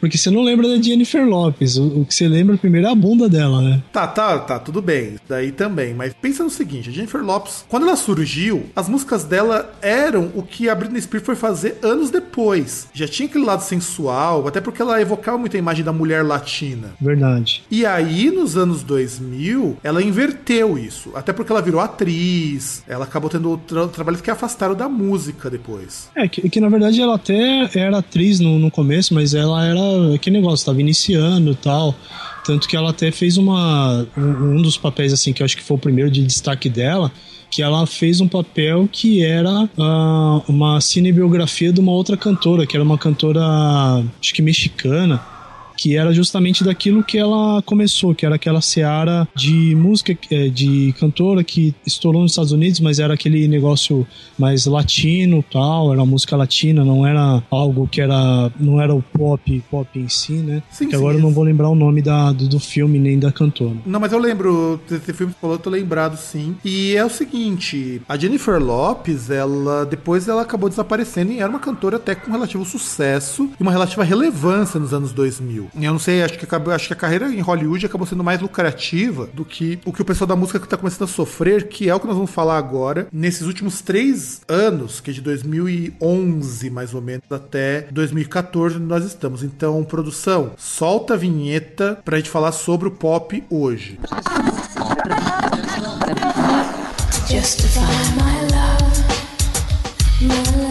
porque você não lembra da Jennifer Lopes. O, o que você lembra primeiro é a bunda dela, né? Tá, tá, tá, tudo bem. Daí também. Mas pensa no seguinte: a Jennifer Lopes, quando ela surgiu, as músicas dela eram o que a Britney Spears foi fazer anos depois. Já tinha aquele lado sensual, até porque ela evocava muito a imagem da mulher latina. Verdade. E aí, nos anos 2000, ela inverteu isso. Até porque ela virou atriz, ela acabou tendo tra trabalhos que afastaram da música depois. É, que, que na verdade ela até era atriz no, no começo, mas ela era aquele negócio, tava iniciando e tal. Tanto que ela até fez uma. Um, um dos papéis, assim, que eu acho que foi o primeiro de destaque dela, que ela fez um papel que era ah, uma cinebiografia de uma outra cantora, que era uma cantora, acho que mexicana que era justamente daquilo que ela começou, que era aquela seara de música, eh, de cantora que estourou nos Estados Unidos, mas era aquele negócio mais latino tal, era música latina, não era algo que era, não era o pop, pop em si, né? Sim, que sim, agora eu não vou lembrar o nome da, do, do filme nem da cantora. Não, mas eu lembro desse filme que falou, eu tô lembrado sim. E é o seguinte, a Jennifer Lopes, ela depois ela acabou desaparecendo e era uma cantora até com relativo sucesso e uma relativa relevância nos anos 2000. Eu não sei, acho que, acho que a carreira em Hollywood acabou sendo mais lucrativa do que o que o pessoal da música que tá começando a sofrer, que é o que nós vamos falar agora, nesses últimos três anos, que é de 2011 mais ou menos até 2014 onde nós estamos. Então, produção, solta a vinheta pra gente falar sobre o pop hoje. Justify my love, my love.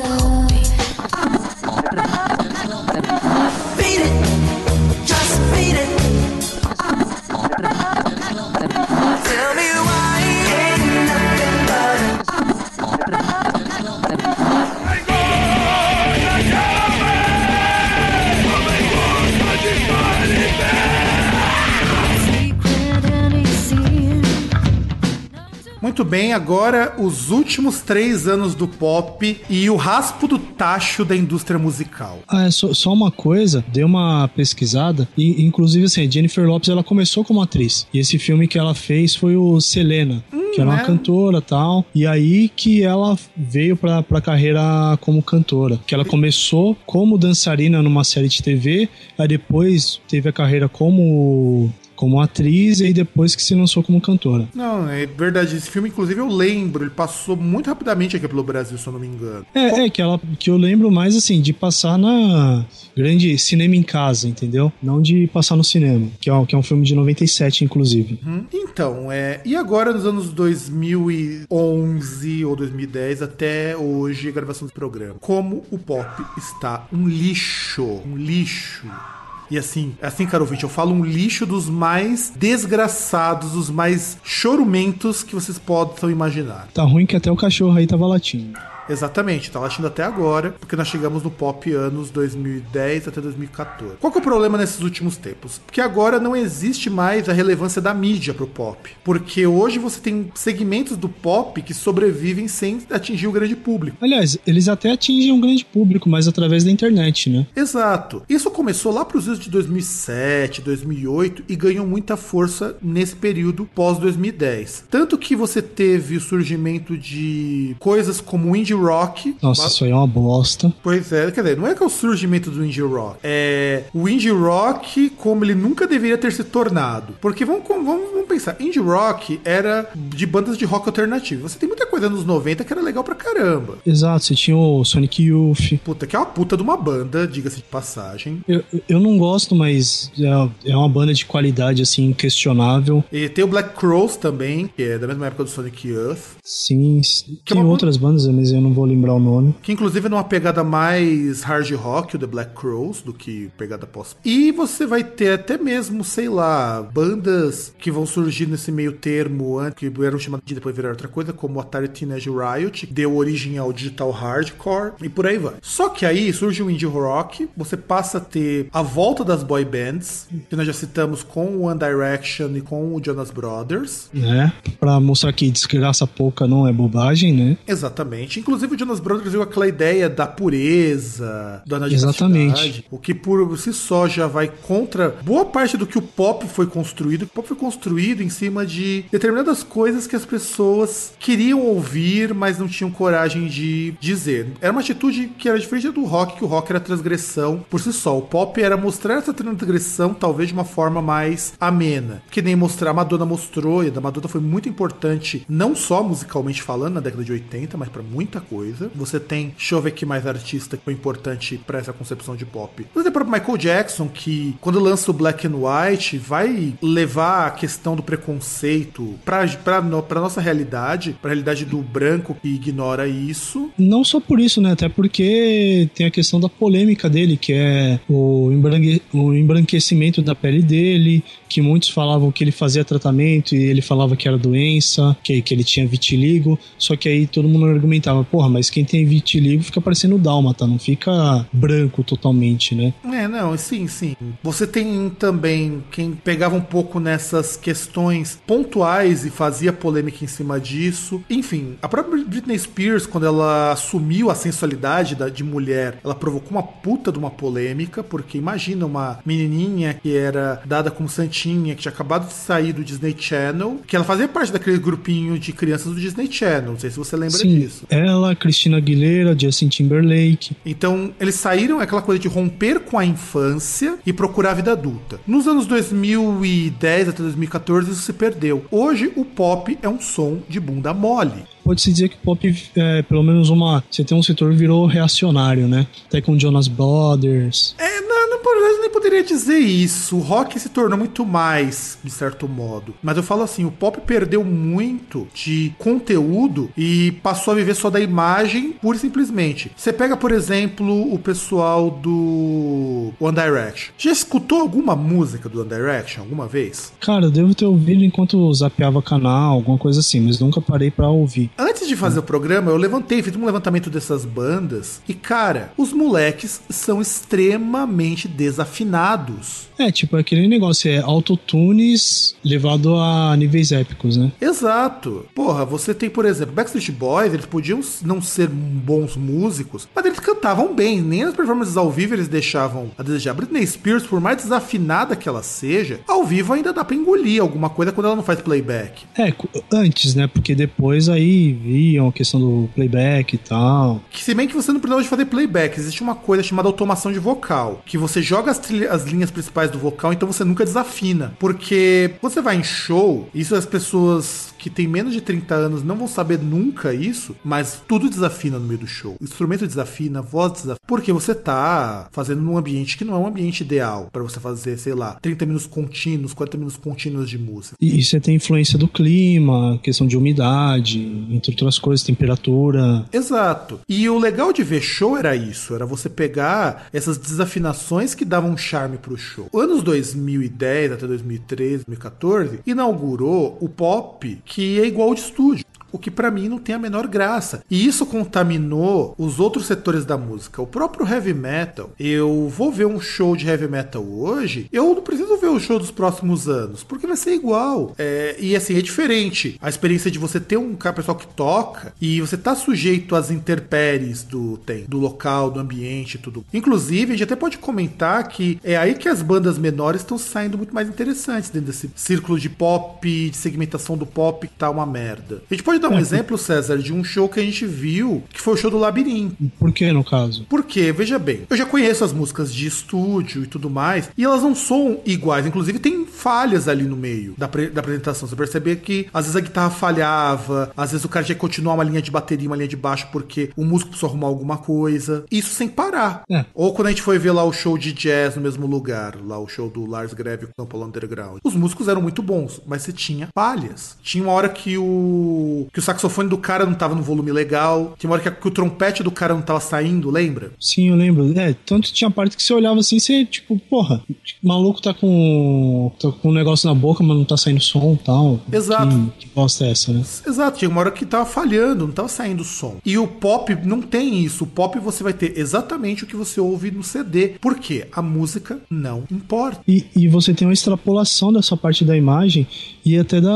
Muito bem, agora os últimos três anos do pop e o raspo do tacho da indústria musical. Ah, é só, só uma coisa, dei uma pesquisada e inclusive assim, Jennifer Lopes ela começou como atriz. E esse filme que ela fez foi o Selena, que era uma é? cantora, tal. E aí que ela veio pra, pra carreira como cantora, que ela começou como dançarina numa série de TV, aí depois teve a carreira como como atriz e depois que se lançou como cantora. Não, é verdade. Esse filme, inclusive, eu lembro. Ele passou muito rapidamente aqui pelo Brasil, se eu não me engano. É, é que ela que eu lembro mais assim de passar na grande cinema em casa, entendeu? Não de passar no cinema, que é, um- que é um filme de 97 inclusive. Hum, Então, é, e agora nos anos 2011 ou 2010 até hoje, a gravação do programa. Como o pop está um lixo, um lixo. E assim, assim, caro ouvinte, eu falo um lixo dos mais desgraçados, dos mais chorumentos que vocês possam imaginar. Tá ruim que até o cachorro aí tava latindo. Exatamente, tá latindo até agora, porque nós chegamos no pop anos 2010 até 2014. Qual que é o problema nesses últimos tempos? Porque agora não existe mais a relevância da mídia pro pop. Porque hoje você tem segmentos do pop que sobrevivem sem atingir o grande público. Aliás, eles até atingem um grande público, mas através da internet, né? Exato. Isso começou lá pros anos de 2007, 2008 e ganhou muita força nesse período pós 2010. Tanto que você teve o surgimento de coisas como o indie rock. Nossa, isso aí é uma bosta. Pois é, quer dizer, não é que é o surgimento do indie rock. É o indie rock como ele nunca deveria ter se tornado. Porque vamos, vamos, vamos pensar, indie rock era de bandas de rock alternativo. Você tem muita coisa nos 90 que era legal pra caramba. Exato, você tinha o Sonic Youth. Puta, que é uma puta de uma banda, diga-se de passagem. Eu, eu não gosto, mas é, é uma banda de qualidade, assim, inquestionável. E tem o Black Crows também, que é da mesma época do Sonic Youth. Sim, Que é tem uma outras bandas, mas eu não vou lembrar o nome. Que inclusive é numa pegada mais hard rock, o The Black Crows, do que pegada pós. E você vai ter até mesmo, sei lá, bandas que vão surgir nesse meio termo, que eram chamadas de depois virar outra coisa, como Atari Teenage Riot, que deu origem ao digital hardcore, e por aí vai. Só que aí surge o indie rock, você passa a ter a volta das boy bands, que nós já citamos com o One Direction e com o Jonas Brothers. Né? Pra mostrar que desgraça pouca não é bobagem, né? Exatamente. Inclusive o Jonas Brothers viu aquela ideia da pureza, da Exatamente. o que por si só já vai contra boa parte do que o pop foi construído. O pop foi construído em cima de determinadas coisas que as pessoas queriam ouvir, mas não tinham coragem de dizer. Era uma atitude que era diferente do rock, que o rock era transgressão por si só. O pop era mostrar essa transgressão talvez de uma forma mais amena, que nem mostrar. A Madonna mostrou, e a da Madonna foi muito importante, não só musicalmente falando na década de 80, mas pra muita coisa. Você tem, deixa eu ver aqui mais artista que foi importante pra essa concepção de pop. Você tem o próprio Michael Jackson, que quando lança o Black and White, vai levar a questão do preconceito pra, pra, pra nossa realidade, pra realidade do branco que ignora isso. Não só por isso, né? Até porque tem a questão da polêmica dele, que é o, embranque- o embranquecimento da pele dele, que muitos falavam que ele fazia tratamento e ele falava que era doença, que, que ele tinha vitiligo. Só que aí todo mundo argumentava, porra, mas quem tem vitiligo fica parecendo dálmata, não fica branco totalmente, né? É, não, sim, sim. Você tem também quem pegava um pouco nessas questões pontuais e fazia polêmica em cima disso. Enfim, a própria Britney Spears, quando ela assumiu a sensualidade da- de mulher, ela provocou uma puta de uma polêmica, porque imagina uma menininha que era dada como santinha, que tinha acabado de sair do Disney Channel, que ela fazia parte daquele grupinho de crianças do Disney Channel, não sei se você lembra Sim, disso. ela, Cristina Aguilera, Justin Timberlake. Então, eles saíram aquela coisa de romper com a infância e procurar a vida adulta. Nos anos 2010 até 2014, isso se perdeu. Hoje, o pop é um som de bunda mole. Pode-se dizer que o pop, é, pelo menos uma. Você tem um setor virou reacionário, né? Até com Jonas Brothers. É, não, por verdade, nem poderia dizer isso. O rock se tornou muito mais, de certo modo. Mas eu falo assim, o pop perdeu muito de conteúdo e passou a viver só da imagem, pura e simplesmente. Você pega, por exemplo, o pessoal do One Direction. Já escutou alguma música do One Direction alguma vez? Cara, eu devo ter ouvido enquanto zapeava canal, alguma coisa assim, mas nunca parei pra ouvir. Antes de fazer o programa, eu levantei, fiz um levantamento dessas bandas e, cara, os moleques são extremamente desafinados. É, tipo, aquele negócio, é autotunes levado a níveis épicos, né? Exato. Porra, você tem, por exemplo, Backstreet Boys, eles podiam não ser bons músicos, mas eles cantavam bem. Nem as performances ao vivo eles deixavam a desejar. Britney Spears, por mais desafinada que ela seja, ao vivo ainda dá pra engolir alguma coisa quando ela não faz playback. É, antes, né? Porque depois aí viam a questão do playback e tal. Que se bem que você não precisava de fazer playback, existe uma coisa chamada automação de vocal, que você joga as, as linhas principais do vocal, então você nunca desafina. Porque você vai em show, isso as pessoas que têm menos de 30 anos não vão saber nunca isso, mas tudo desafina no meio do show. O instrumento desafina, voz desafina. Porque você tá fazendo num ambiente que não é um ambiente ideal pra você fazer, sei lá, 30 minutos contínuos, 40 minutos contínuos de música. E, e você tem influência do clima, questão de umidade, entre outras coisas, temperatura. Exato. E o legal de ver show era isso, era você pegar essas desafinações que davam charme pro show. Anos 2010 até 2013, 2014, inaugurou o pop que é igual de estúdio. O que pra mim não tem a menor graça. E isso contaminou os outros setores da música. O próprio heavy metal. Eu vou ver um show de heavy metal hoje. Eu não preciso ver o show dos próximos anos, porque vai ser igual. É, e assim, é diferente. A experiência de você ter um pessoal que toca e você tá sujeito às intempéries do tem, do local, do ambiente e tudo. Inclusive, a gente até pode comentar que é aí que as bandas menores estão saindo muito mais interessantes dentro desse círculo de pop, de segmentação do pop que tá uma merda. A gente pode dar um exemplo, César, de um show que a gente viu, que foi o show do Labirinto. Por que, no caso? Porque, veja bem, eu já conheço as músicas de estúdio e tudo mais, e elas não são iguais. Inclusive, tem falhas ali no meio da, da apresentação. Você percebe que às vezes a guitarra falhava, às vezes o cara tinha que continuar uma linha de bateria, uma linha de baixo, porque o músico precisou arrumar alguma coisa. Isso sem parar. É. Ou quando a gente foi ver lá o show de jazz no mesmo lugar, lá o show do Lars Greve com o São Paulo Underground. Os músicos eram muito bons, mas você tinha falhas. Tinha uma hora que o que o saxofone do cara não tava no volume legal, tinha uma hora que, a- que o trompete do cara não tava saindo, lembra? Sim, eu lembro. É, tanto tinha parte que você olhava assim, você, tipo, porra, o maluco tá com, tá com um negócio na boca, mas não tá saindo som e tal. Exato. Que, que bosta é essa, né? Exato, tinha uma hora que tava falhando, não tava saindo som. E o pop não tem isso. O pop você vai ter exatamente o que você ouve no CD. Por quê? A música não importa. E, e você tem uma extrapolação dessa parte da imagem e até da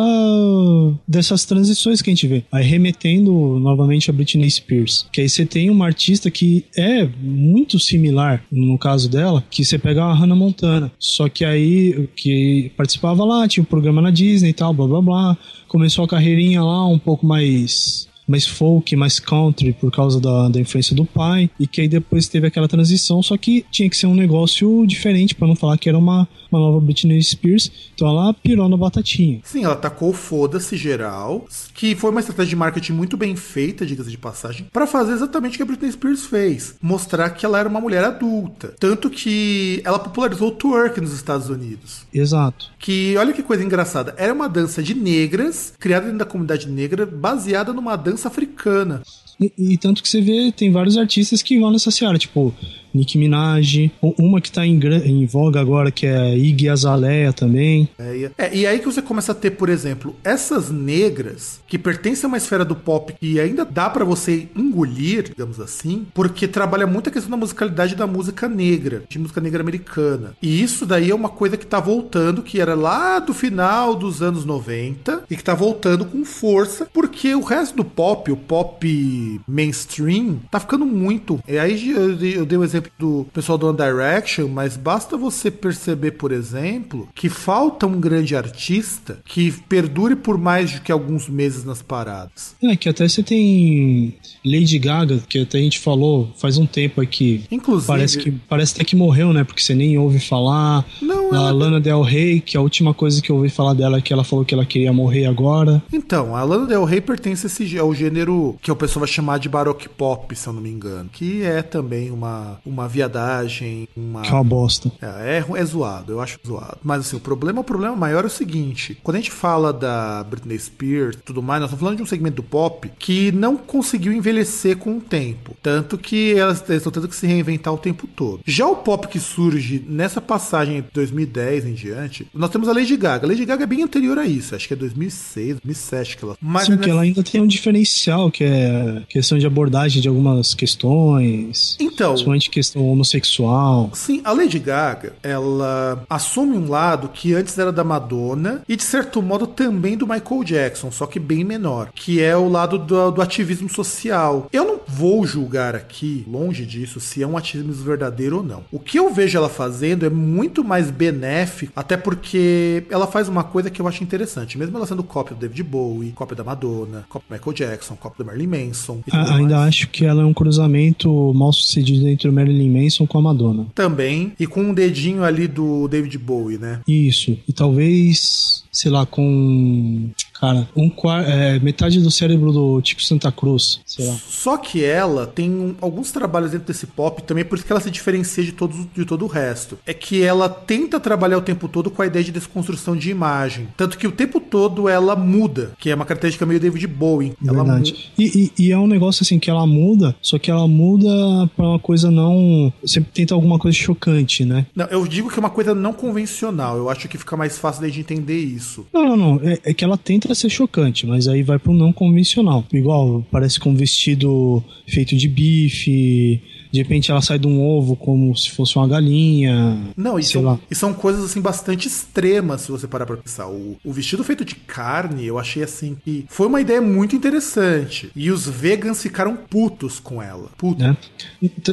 dessas transições que a gente vê. Aí remetendo novamente a Britney Spears. Que aí você tem uma artista que é muito similar, no caso dela, que você pega a Hannah Montana. Só que aí, que participava lá, tinha um programa na Disney e tal, blá blá blá. Começou a carreirinha lá um pouco mais mais folk, mais country por causa da, da influência do pai e que aí depois teve aquela transição, só que tinha que ser um negócio diferente pra não falar que era uma, uma nova Britney Spears, então ela pirou na batatinha. Sim, ela tacou foda-se geral, que foi uma estratégia de marketing muito bem feita, diga-se de passagem, pra fazer exatamente o que a Britney Spears fez, mostrar que ela era uma mulher adulta. Tanto que ela popularizou o twerk nos Estados Unidos. Exato. Que, olha que coisa engraçada, era uma dança de negras, criada dentro da comunidade negra, baseada numa dança africana. E, e tanto que você vê, tem vários artistas que vão nessa seara, tipo Nicki Minaj, uma que tá em, em voga agora, que é Iggy Azalea também. É, e- é, e aí que você começa a ter, por exemplo, essas negras que pertencem a uma esfera do pop que ainda dá pra você engolir, digamos assim, porque trabalha muito a questão da musicalidade da música negra, de música negra americana. E isso daí é uma coisa que tá voltando, que era lá do final dos anos 90 e que tá voltando com força, porque o resto do pop, o pop mainstream, tá ficando muito. E aí eu dei, o exemplo do pessoal do One Direction, mas basta você perceber, por exemplo, que falta um grande artista que perdure por mais do que alguns meses nas paradas. É, que até você tem Lady Gaga, que até a gente falou faz um tempo aqui. Inclusive, Parece que parece até que morreu, né? Porque você nem ouve falar. Não, a ela- Lana Del Rey, que a última coisa que eu ouvi falar dela é que ela falou que ela queria morrer agora. Então, a Lana Del Rey pertence a esse, ao gênero que o pessoal vai chamar de baroque pop, se eu não me engano. Que é também uma, uma viadagem, uma... Que é uma bosta. É, é, é zoado, eu acho zoado. Mas assim, o problema, o problema maior é o seguinte: quando a gente fala da Britney Spears e tudo mais, nós estamos falando de um segmento do pop que não conseguiu envelhecer com o tempo. Tanto que elas estão tendo que se reinventar o tempo todo. Já o pop que surge nessa passagem de 2010 em diante, nós temos a Lady Gaga. A Lady Gaga é bem anterior a isso, acho que é 2006, 2007 que ela. Mas Sim, que ela ainda tem um diferencial, que é questão de abordagem de algumas questões. Então, Principalmente questão homossexual. Sim, a Lady Gaga, ela assume um lado que antes era da Madonna e de certo modo também do Michael Jackson, só que bem menor, que é o lado do, do ativismo social. Eu não vou julgar aqui, longe disso, se é um ativismo verdadeiro ou não. O que eu vejo ela fazendo é muito mais benéfico, até porque ela faz uma coisa que eu acho interessante, mesmo ela sendo cópia do David Bowie, cópia da Madonna, cópia do Michael Jackson, cópia do Marilyn Manson. ainda acho que ela é um cruzamento mal sucedido entre o Marilyn Manson com a Madonna. Também, e com um dedinho ali do David Bowie, né? Isso. E talvez, sei lá, com. Cara, um é, metade do cérebro do Tico Santa Cruz, sei lá. Só que ela tem um- alguns trabalhos dentro desse pop, também por isso que ela se diferencia de, todos, de todo o resto. É que ela tenta trabalhar o tempo todo com a ideia de desconstrução de imagem. Tanto que o tempo todo ela muda, que é uma característica meio David Bowie. Verdade. E, e- e é um negócio assim que ela muda, só que ela muda pra uma coisa não. Sempre tenta alguma coisa chocante, né? Não, eu digo que é uma coisa não convencional. Eu acho que fica mais fácil de entender isso. Não, não, não. É, é que ela tenta ser chocante, mas aí vai pro não convencional. Igual, parece com um vestido feito de bife. De repente ela sai de um ovo como se fosse uma galinha. Não, e são, e são coisas assim bastante extremas se você parar pra pensar. O, o vestido feito de carne, eu achei assim que foi uma ideia muito interessante. E os vegans ficaram putos com ela. Putos. né?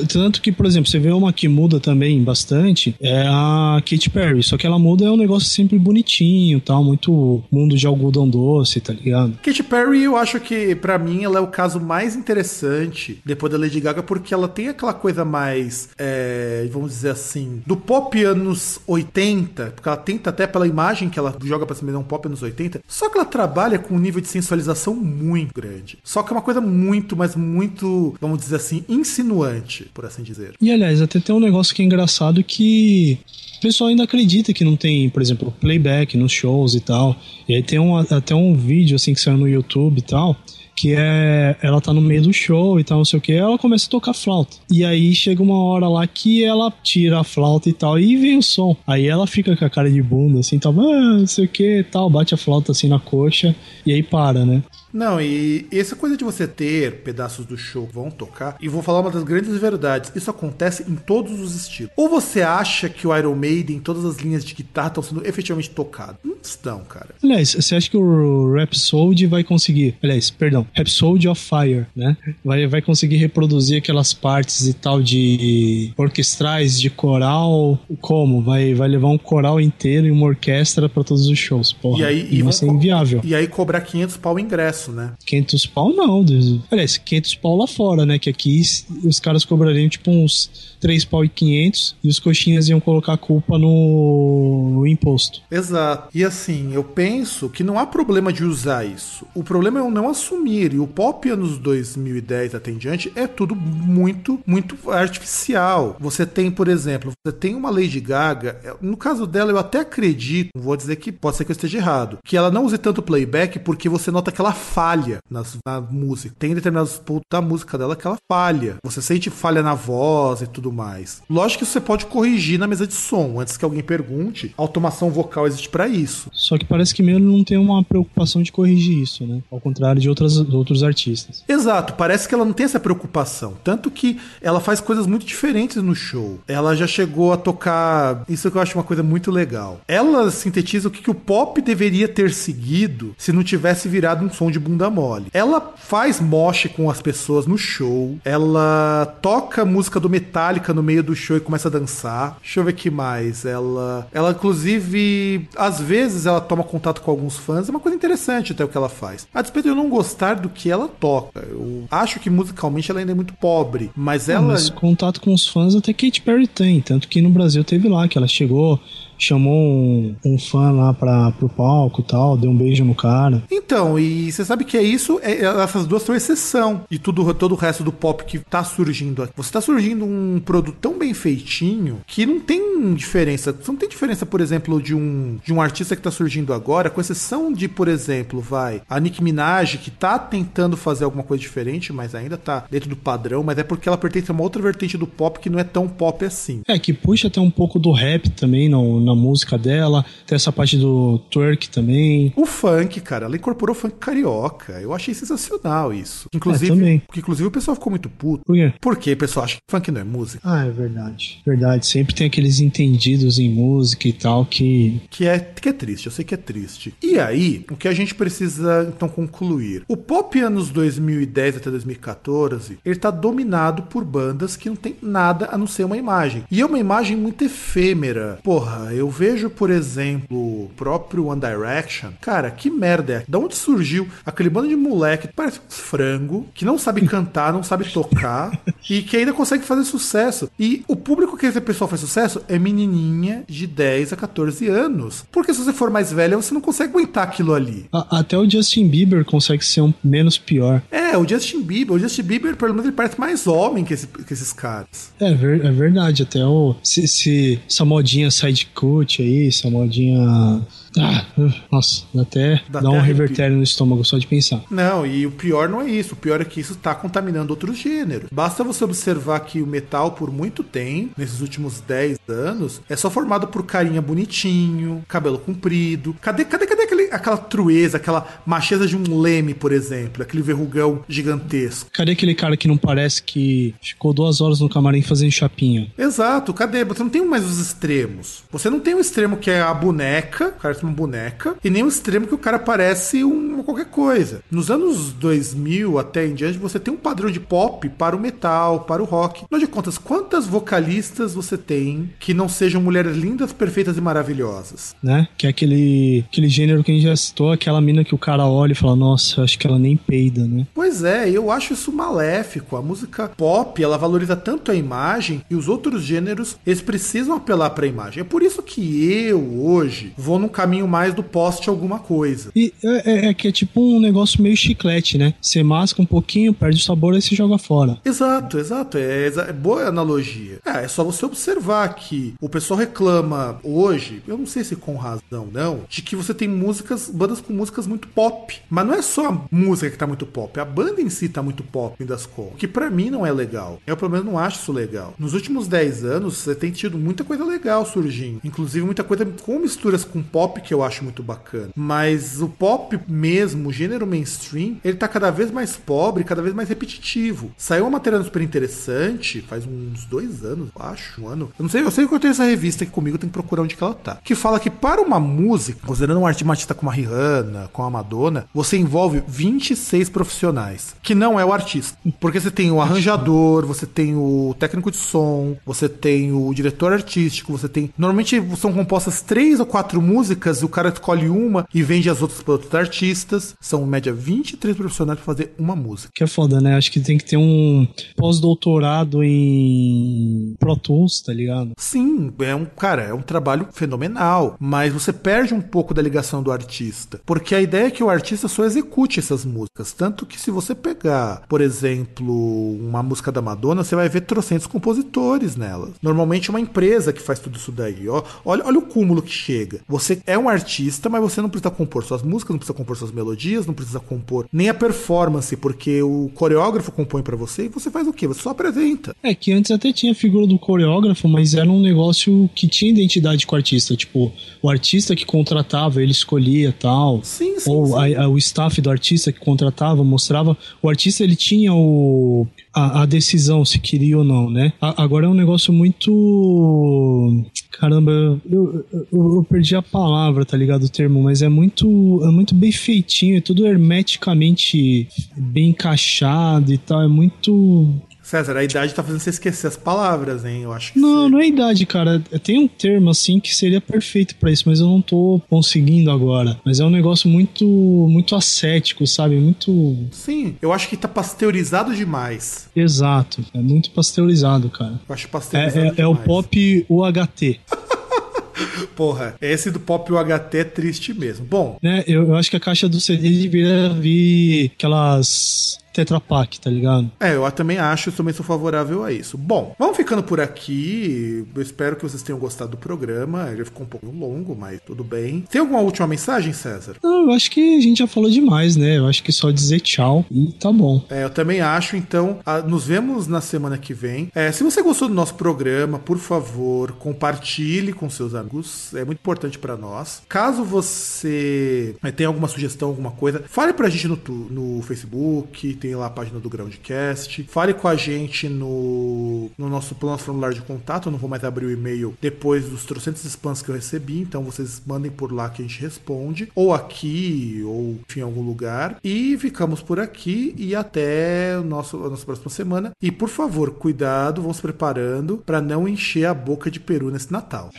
Tanto que, por exemplo, você vê uma que muda também bastante, é a Katy Perry. Só que ela muda é um negócio sempre bonitinho, tal, muito mundo de algodão doce, tá ligado? Katy Perry, eu acho que pra mim ela é o caso mais interessante depois da Lady Gaga, porque ela tem aquela coisa mais, é, vamos dizer assim, do pop anos 80, porque ela tenta até pela imagem que ela joga pra cima, é um pop anos 80, só que ela trabalha com um nível de sensualização muito grande. Só que é uma coisa muito, mas muito, vamos dizer assim, insinuante, por assim dizer. E aliás, até tem um negócio que é engraçado que o pessoal ainda acredita que não tem, por exemplo, playback nos shows e tal. E aí tem um, até um vídeo assim que saiu no YouTube e tal. Que é. Ela tá no meio do show e tal, não sei o que. Ela começa a tocar flauta. E aí chega uma hora lá que ela tira a flauta e tal. E vem o som. Aí ela fica com a cara de bunda, assim, tal, ah, não sei o que tal. Bate a flauta assim na coxa. E aí para, né? Não, e essa coisa de você ter pedaços do show que vão tocar, e vou falar uma das grandes verdades, isso acontece em todos os estilos. Ou você acha que o Iron Maiden, todas as linhas de guitarra estão sendo efetivamente tocadas? Não estão, cara. Aliás, você acha que o Rhapsody vai conseguir. Aliás, perdão, Rhapsody of Fire, né? Vai, vai conseguir reproduzir aquelas partes e tal de orquestrais, de coral. Como? Vai, vai levar um coral inteiro e uma orquestra pra todos os shows. Porra, E aí, e vai ser inviável. E aí cobrar 500 pau o ingresso, né? 500 pau não. Aliás, 500 pau lá fora, né? Que aqui os caras cobrariam tipo uns 3 pau e 500 e os coxinhas iam colocar a culpa no, no imposto. Exato. E assim, eu penso que não há problema de usar isso. O problema é o não assumir. E o pop anos 2010 até em diante é tudo muito, muito artificial. Você tem, por exemplo, você tem uma Lady Gaga. é, No caso dela, eu até acredito, vou dizer que pode ser que eu esteja errado, que ela não use tanto playback porque você nota que ela falha nas, na música. Tem determinados pontos da música dela que ela falha. Você sente falha na voz e tudo mais. Lógico que você pode corrigir na mesa de som. Antes que alguém pergunte, a automação vocal existe pra isso. Só que parece que mesmo não tem uma preocupação de corrigir isso, né? Ao contrário de outras, outros artistas. Exato, parece que ela não tem essa preocupação. Tanto que ela faz coisas muito diferentes no show. Ela já chegou a tocar. Isso que eu acho uma coisa muito legal. Ela sintetiza o que, que o pop deveria ter seguido se não tivesse virado um som de bunda mole. Ela faz moche com as pessoas no show. Ela toca música do Metallica no meio do show e começa a dançar. Deixa eu ver que mais. Ela, ela inclusive, às vezes ela toma contato com alguns fãs. É uma coisa interessante até o que ela faz. A despeito de eu não gostar do que ela toca. Eu acho que musicalmente ela ainda é muito pobre. Mas Ah, ela. mas contato com os fãs até Katy Perry tem. Tanto que no Brasil teve lá, que ela chegou, chamou um, um fã lá pra, pro palco e tal, deu um beijo no cara. Então, e você sabe que é isso, é- é- essas duas são exceção de tudo, todo o resto do pop que tá surgindo aqui. Você tá surgindo um produto tão bem feitinho que não tem diferença. Não tem diferença, por exemplo, de um, de um artista que tá surgindo agora, com exceção de, por exemplo, vai, a Nicki Minaj, que tá tentando fazer alguma coisa diferente, mas ainda tá dentro do padrão, mas é porque ela pertence a uma outra vertente do pop que não é tão pop assim. É, que puxa até um pouco do rap também no, na música dela. Tem essa parte do twerk também. O funk, cara, ela incorporou funk carioca. Eu achei sensacional isso. Inclusive, É, também. porque, inclusive o pessoal ficou muito puto. Por quê? Porque o pessoal acha que funk não é música. Ah, é verdade. Verdade. Sempre tem aqueles entendidos em música e tal que. Que é, que é triste, eu sei que é triste. E aí, o que a gente precisa então concluir? O pop anos 2010 até 2014, ele tá dominado por bandas que não tem nada a não ser uma imagem. E é uma imagem muito efêmera. Porra, eu vejo, por exemplo, o próprio One Direction. Cara, que merda é? Da onde surgiu aquele bando de moleque que parece um frango, que não sabe cantar, não sabe tocar e que ainda consegue fazer sucesso. E o público que esse pessoal faz sucesso é menininha de 10 a 14 anos. Porque se você for mais velha, você não consegue aguentar aquilo ali. até o Justin Bieber consegue ser um menos pior. É, o Justin Bieber, o Justin Bieber, pelo menos, ele parece mais homem que, esse- que esses caras. É, é verdade. Até o. Se, se- essa modinha side cut aí, essa modinha. Ah, nossa, dá até Dá dá, um revertério no estômago só de pensar. Não, e o pior não é isso. O pior é que isso tá contaminando outros gêneros. Basta você observar que o metal, por muito tempo, nesses últimos 10 anos, é só formado por carinha bonitinho, cabelo comprido. Cadê, cadê, cadê aquele, aquela trueza, aquela macheza de um leme, por exemplo? Aquele verrugão gigantesco. Cadê aquele cara que não parece que ficou duas horas no camarim fazendo chapinha? Exato, cadê? Você não tem mais os extremos. Você não tem um extremo que é a boneca, o cara tem uma boneca, e nem o extremo que o cara parece um qualquer coisa. Nos anos 2000 até em diante, você tem um padrão de pop para o metal, para o rock. Afinal de contas, quantas vocalistas você tem que não sejam mulheres lindas, perfeitas e maravilhosas? Né? Que é aquele, aquele gênero que a gente já citou, aquela mina que o cara olha e fala, nossa, acho que ela nem peida, né? Pois é, eu acho isso maléfico. A música pop, ela valoriza tanto a imagem e os outros gêneros, eles precisam apelar para a imagem. É por isso que eu, hoje, vou num caminho mais do poste alguma coisa. E é, é- é que é tipo um negócio meio chiclete, né? Você masca um pouquinho, perde o sabor e você joga fora. Exato, exato. É, é boa analogia. É, é só você observar que o pessoal reclama hoje, eu não sei se com razão não, de que você tem músicas, bandas com músicas muito pop. Mas não é só a música que tá muito pop, a banda em si tá muito pop, das contas. Que pra mim não é legal. Eu, pelo menos, não acho isso legal. Nos últimos 10 anos, você tem tido muita coisa legal surgindo. Inclusive, muita coisa com misturas com pop que eu acho muito bacana. Mas o pop mesmo, o gênero mainstream, ele tá cada vez mais pobre, cada vez mais repetitivo. Saiu uma matéria super interessante, faz uns dois anos, eu acho, um ano. Eu não sei, eu sei que eu tenho essa revista aqui comigo, tenho que procurar onde que ela tá. Que fala que para uma música, considerando um artista como a Rihanna, com a Madonna, você envolve 26 profissionais, que não é o artista. Porque você tem o arranjador, você tem o técnico de som, você tem o diretor artístico, você tem. Normalmente são compostas três ou quatro músicas e o cara escolhe uma e vende as outras para outros artistas. São, em média, 23 profissionais para fazer uma música. Que é foda, né? Acho que tem que ter um pós-doutorado em Pro Tools, tá ligado? Sim, é um cara, é um trabalho fenomenal, mas você perde um pouco da ligação do artista, porque a ideia é que o artista só execute essas músicas, tanto que se você pegar, por exemplo, uma música da Madonna, você vai ver trocentos compositores nela. Normalmente é uma empresa que faz tudo isso daí. Ó, olha, olha o cúmulo que chega. Você é um artista, mas você não precisa compor suas músicas, não precisa compor suas melodias, não precisa compor nem a performance, porque o coreógrafo compõe pra você e você faz o quê? Você só apresenta. É que antes até tinha a figura do coreógrafo, mas era um negócio que tinha identidade com o artista. Tipo, o artista que contratava, ele escolhia tal. Sim, sim, Ou sim. a- a- o staff do artista que contratava, mostrava. O artista ele tinha o, a, a decisão se queria ou não, né? A- agora é um negócio muito. Caramba, eu, eu, eu- perdi a palavra, tá ligado? O termo, mas é muito, é muito bem feitinho, é tudo hermeticamente bem encaixado e tal. É muito. César, a idade tá fazendo você esquecer as palavras, hein? Eu acho que Não, você- não é idade, cara. Tem um termo assim que seria perfeito pra isso, mas eu não tô conseguindo agora. Mas é um negócio muito muito ascético, sabe? Muito Sim, eu acho que tá pasteurizado demais. exato. É muito pasteurizado, cara. Eu acho É, pasteurizado é- é o demais. pop UHT. Porra, esse do pop UHT é triste mesmo. Bom, Né? Eu, eu acho que a caixa do CD deveria vir aquelas Tetra Pak, tá ligado? É, eu também acho, eu também sou favorável a isso. Bom, vamos ficando por aqui. Eu espero que vocês tenham gostado do programa. Ele ficou um pouco longo, mas tudo bem. Tem alguma última mensagem, César? Não, eu acho que a gente já falou demais, né? Eu acho que só dizer tchau e tá bom. É, eu também acho, então, a- nos vemos na semana que vem. É, se você gostou do nosso programa, por favor, compartilhe com seus amigos. É muito importante pra nós. Caso você é, tenha alguma sugestão, alguma coisa, fale pra gente no, no Facebook, tem lá a página do Groundcast. Fale com a gente no, no nosso, nosso formulário de contato. Eu não vou mais abrir o e-mail depois dos trocentos spams que eu recebi, então vocês mandem por lá que a gente responde. Ou aqui, ou enfim, em algum lugar. E ficamos por aqui e até o nosso, a nossa próxima semana. E por favor, cuidado, vão se preparando para não encher a boca de peru nesse Natal.